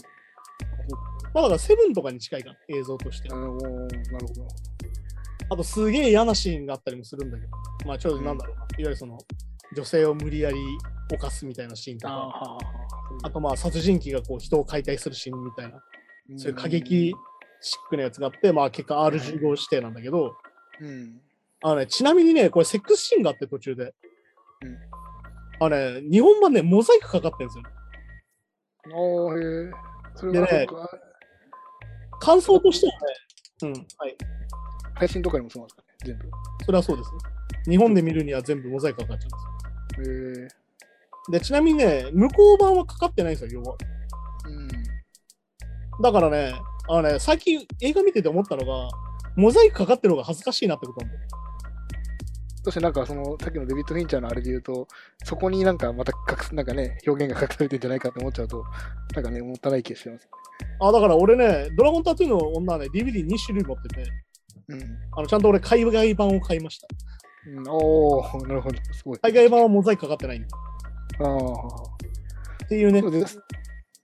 まあだからセブンとかに近いかな、映像としてあ。のなるほど。あとすげえ嫌なシーンがあったりもするんだけど、まあちょっとなんだろうな、いわゆるその女性を無理やり犯すみたいなシーンとか、あとまあ殺人鬼がこう人を解体するシーンみたいな、そういう過激シックなやつがあって、まあ結果 R15 指定なんだけど、うん。あのね、ちなみにね、これセックスシーンがあって途中で。うんあのね、日本版ね、モザイクかかってるんですよ。おーへえ。それはでね感想としてはね、うん、はい。配信とかにもそうなんですかね、全部。それはそうですね。日本で見るには全部モザイクかかっちゃうんですへえ。よ。で、ちなみにね、向こう版はかかってないんですよ、要は。うん。だからね、あのね、最近映画見てて思ったのが、モザイクかかってる方が恥ずかしいなってことなんだよ。そしてなんかその、さっきのデビッド・フィンチャーのあれで言うと、そこになんかまた隠す、なんかね、表現が隠されてんじゃないかって思っちゃうと、なんかね、もったいない気がしてます。あ、だから俺ね、ドラゴンタトゥーの女はね、DVD2 種類持ってて、うん。あのちゃんと俺海外版を買いました。うん、おー、なるほど、すごい。海外版はモザイクかかってないんだああ。っていうね。絶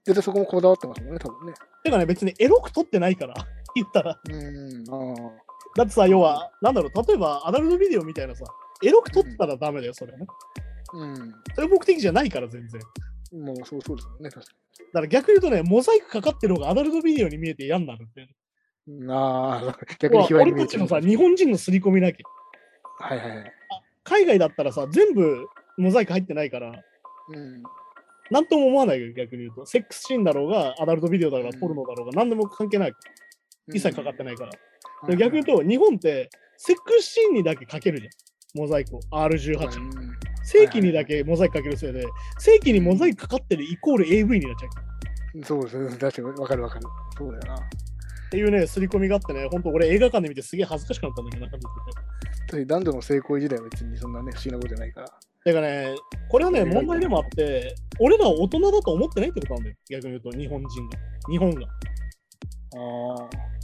対そこもこだわってますもんね、多分ね。てかね、別にエロく撮ってないから、言ったら。うん。ああ。だってさ、要は、なんだろう、例えばアダルトビデオみたいなさ、エロく撮ったらダメだよ、それはね。うん。それ目的じゃないから、全然。もうそうそうですもんね、確かだから逆に言うとね、モザイクかかってる方がアダルトビデオに見えて嫌になるって。に。ああ、逆に卑猥に見えちゃう俺たちのさ、日本人の刷り込みなきゃ。はいはいはい。海外だったらさ、全部モザイク入ってないから、うん。なんとも思わないよ、逆に言うと。セックスシーンだろうが、アダルトビデオだろうが、うんポルノだろうが、何でも関係ない。一切かかってないから。うん。で逆に言うと、日本って、セックスシーンにだけかけるじゃん。モザイクを。R18。うん正規にだけモザイクかけるせいで、正規にモザイクかかってるイコール AV になっちゃう。そうですね、確かにわかるわかる。そうだよな。っていうね、刷り込みがあってね、本当俺映画館で見てすげえ恥ずかしくなったんだけど、なんか見て男女の性行為自体は別にそんなね、不思議なことじゃないから。てかね、これはね、問題でもあって、俺らは大人だと思ってないってことなんだよ。逆に言うと、日本人が。日本が。ああ。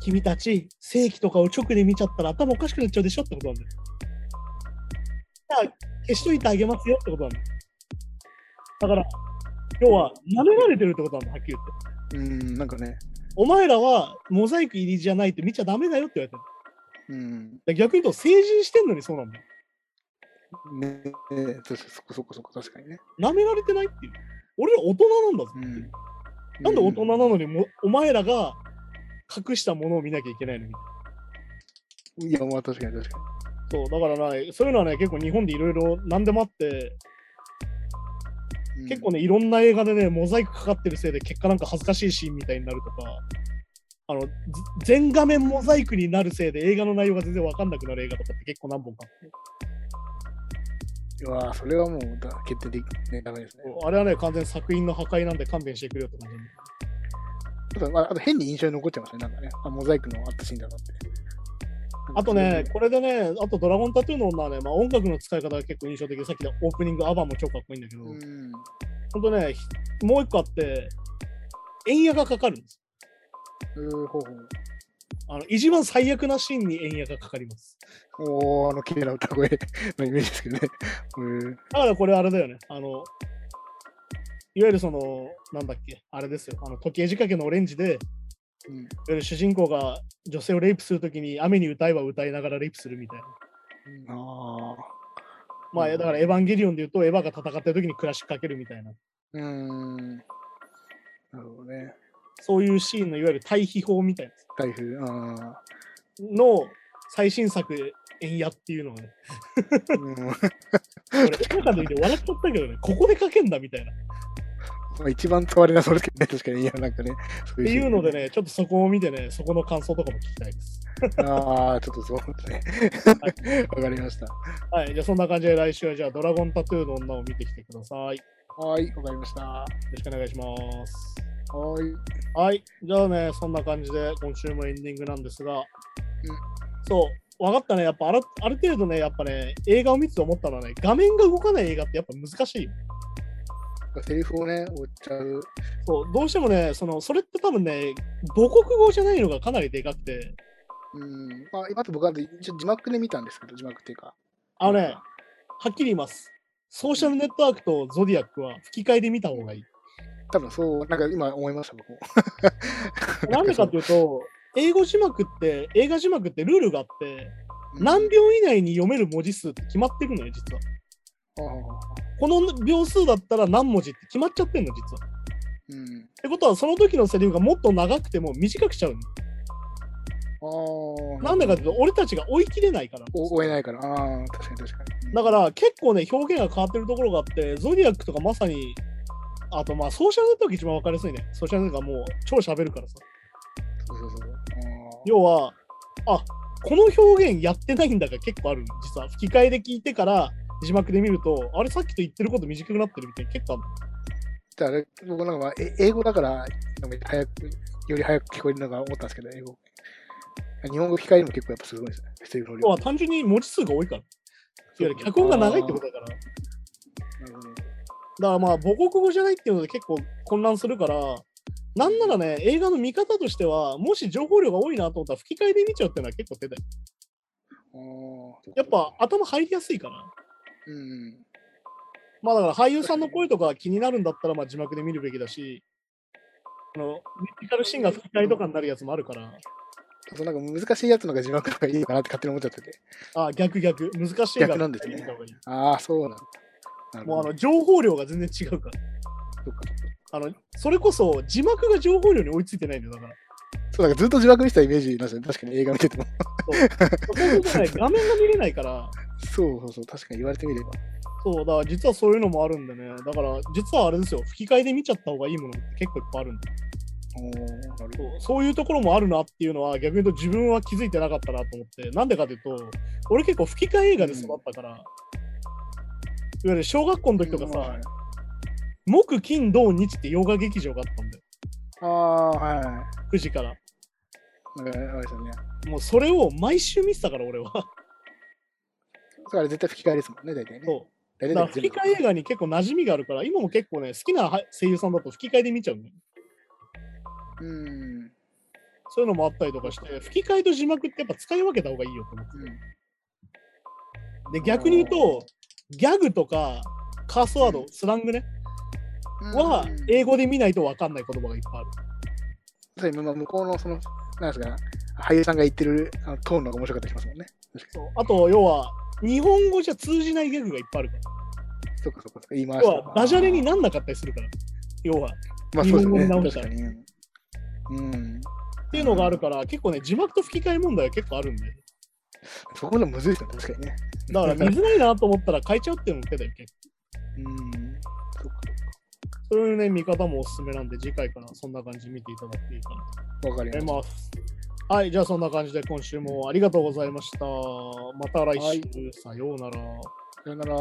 君たち、正規とかを直で見ちゃったら頭おかしくなっちゃうでしょってことなんだよ。じゃあ、消しといてあげますよってことなんだよ。だから、要は、舐められてるってことなんだ、はっきり言って。うん、なんかね。お前らはモザイク入りじゃないって見ちゃダメだよって言われてる。うん。で逆に言うと、成人してんのにそうなんだよ。ねね確かにそこそこそこ、確かにね。舐められてないっていう。俺ら大人なんだぞ。うん。なんで大人なのにも、お前らが隠したものを見なきゃいけないのみたいな。いや、まあ確かに確かそう、だからね、そういうのはね、結構日本でいろいろ何でもあって、に。結構ね、いろんな映画でね、モザイクかかってるせいで、結果なんか恥ずかしいシーンみたいになるとか、あの、ず全画面モザイクになるせいで映画の内容が全然わかんなくなる映画とかって結構何本かあってうわそれはもうだ決定的ね、ダメですね。あれはね、完全に作品の破壊なんで勘弁してくれよって感じまあ、あと変に印象に残っちゃいますね。なんかね、あモザイクのあったシーンだなって。あとね、これでね、あとドラゴンタトゥーの女はね、まあ、音楽の使い方が結構印象的で、さっきのオープニングアバンも超かっこいいんだけど、うん。ほんとね、ひもう一個あって、円矢がかかるんです。うーほう。あの一番最悪なシーンに円矢がかかります。おー、あの綺麗な歌声のイメージですけどね。うん。だからこれあれだよね。あの、いわゆるその、なんだっけ、あれですよ。あの時計仕掛けのオレンジで、うんいわゆる主人公が女性をレイプするときに雨に歌えば歌いながらレイプするみたいな。ああ。まあ、うんだからエヴァンゲリオンで言うと、エヴァが戦ってるときにクラッシュかけるみたいな。うーん。なるほどね。そういうシーンのいわゆる対比法みたいな台風。あの最新作、円矢っていうのがね、あ。うん。ま俺、映画で見て笑っちゃったけどね、ここでかけんだみたいな。っあ一番使われなそうですけどね。確かに。いや、なんかね。そうていうので。ね、ちょっとそこを見てね、そこの感想とかも聞きたいです。ああ、ちょっとそうですね。わかりました。はい、じゃあそんな感じで来週はじゃあドラゴンタトゥーの女を見てきてください。よはい、わかりました。はろしくお願いします。い。はい、じゃあね、そんな感じで今週もエンディングなんですが、そう、分かったね、やっぱあるある程度ね、やっぱね、映画を見てて思ったのはね、画面が動かない映画ってやっぱ難しいよ。セリフをね、追っちゃう。そう、どうしてもね、そのそれって多分ね、母国語じゃないのがかなりでかくて、うん。まあ、今と僕は一応字幕で見たんですけど、字幕っていうか。あのね、はっきり言います。ソーシャルネットワークとゾディアックは吹き替えで見た方がいい。多分そう、なんか今思いました、僕も。なんでかっていうと、英語字幕って、映画字幕ってルールがあって、うん何秒以内に読める文字数って決まってるのよ、実は。この秒数だったら何文字って決まっちゃってんの、実は。うん。ってことは、その時のセリフがもっと長くても短くしちゃう。なんでかっていうと、俺たちが追い切れないから。お追えないから。ああ、確かに確かに。だから、結構ね、表現が変わってるところがあって、ゾディアックとかまさに、あとまあ、ソーシャルネットワーク一番わかりやすいね。ソーシャルネットがもう超喋るからさ。そうそうそう。あ要は、あこの表現やってないんだが結構あるの実は吹き替えで聞いてから字幕で見ると、あれさっきと言ってること短くなってるみたいな結構あるじゃああれ、僕なんかまあ、え英語だから、早く、より早く聞こえるのが思ったんですけど、英語。日本語吹き替も結構やっぱすごいですね。セリフの単純に文字数が多いから。いわゆる脚本が長いってことだから。だかなるほど。らまあ母国語じゃないっていうので結構混乱するから、なんならね、映画の見方としては、もし情報量が多いなと思ったら吹き替えで見ちゃうっていうのは結構手だよ。やっぱ頭入りやすいから。うん。まあだから俳優さんの声とか気になるんだったらまあ字幕で見るべきだし、あのミュージカルシーンが吹き替えとかになるやつもあるから、そうなんか難しいやつのが字幕とかいいのかなって勝手に思っちゃってて。あ逆逆、難しい映画逆なんですねああ、そうなんだ。もうあの情報量が全然違うから。そっかあのそれこそ字幕が情報量に追いついてないんだよ、だから。そう、だからずっと字幕見てたイメージなんですよね。確かに映画見てても。そうそうするとね、画面が見れないから、そうそうそう、確かに言われてみれば。そう、だから実はそういうのもあるんでね、だから実はあれですよ、吹き替えで見ちゃった方がいいものって結構いっぱいあるんでおーなるほど。そうそういうところもあるなっていうのは逆に言うと自分は気づいてなかったなと思って、なんでかというと、俺結構吹き替え映画で育ったから、いわゆる小学校の時とかさ、はい木、金、土、日って洋画劇場があったんだよ、ああ、はいは9時から。ね。もうそれを毎週見てたから、俺は。それあれ絶対吹き替えですもんね、大体ね。そう大体だから吹き替え映画に結構馴染みがあるから、今も結構ね、好きなは声優さんだと吹き替えで見ちゃうんだよ。うん。そういうのもあったりとかして、吹き替えと字幕ってやっぱ使い分けた方がいいよと思って。で、逆に言うと、ギャグとかカースワード、スラングね、うんは英語で見ないと分かんない言葉がいっぱいある。それまあ向こうのその、なんですか、俳優さんが言ってるあのトーンの方が面白かったりしますもんね。そうあと、要は、日本語じゃ通じないギャグがいっぱいあるから。に。そっかそっか言い回し要とかは、ダジャレになんなかったりするから。要は。っまあそうですよね。日本語に直したら。うん。うんていうのがあるから、結構ね、字幕と吹き替え問題は結構あるんで。そこのむずいですよね、確かにね。だから、見づらいなと思ったら変えちゃうっていうのも手だよ、結構。うん。そっかそういうね、見方もおすすめなんで、次回からそんな感じで見ていただいていいかなとか。わかり思いまします。はい、じゃあそんな感じで今週もありがとうございました。また来週、はいさようなら。た。さよなら。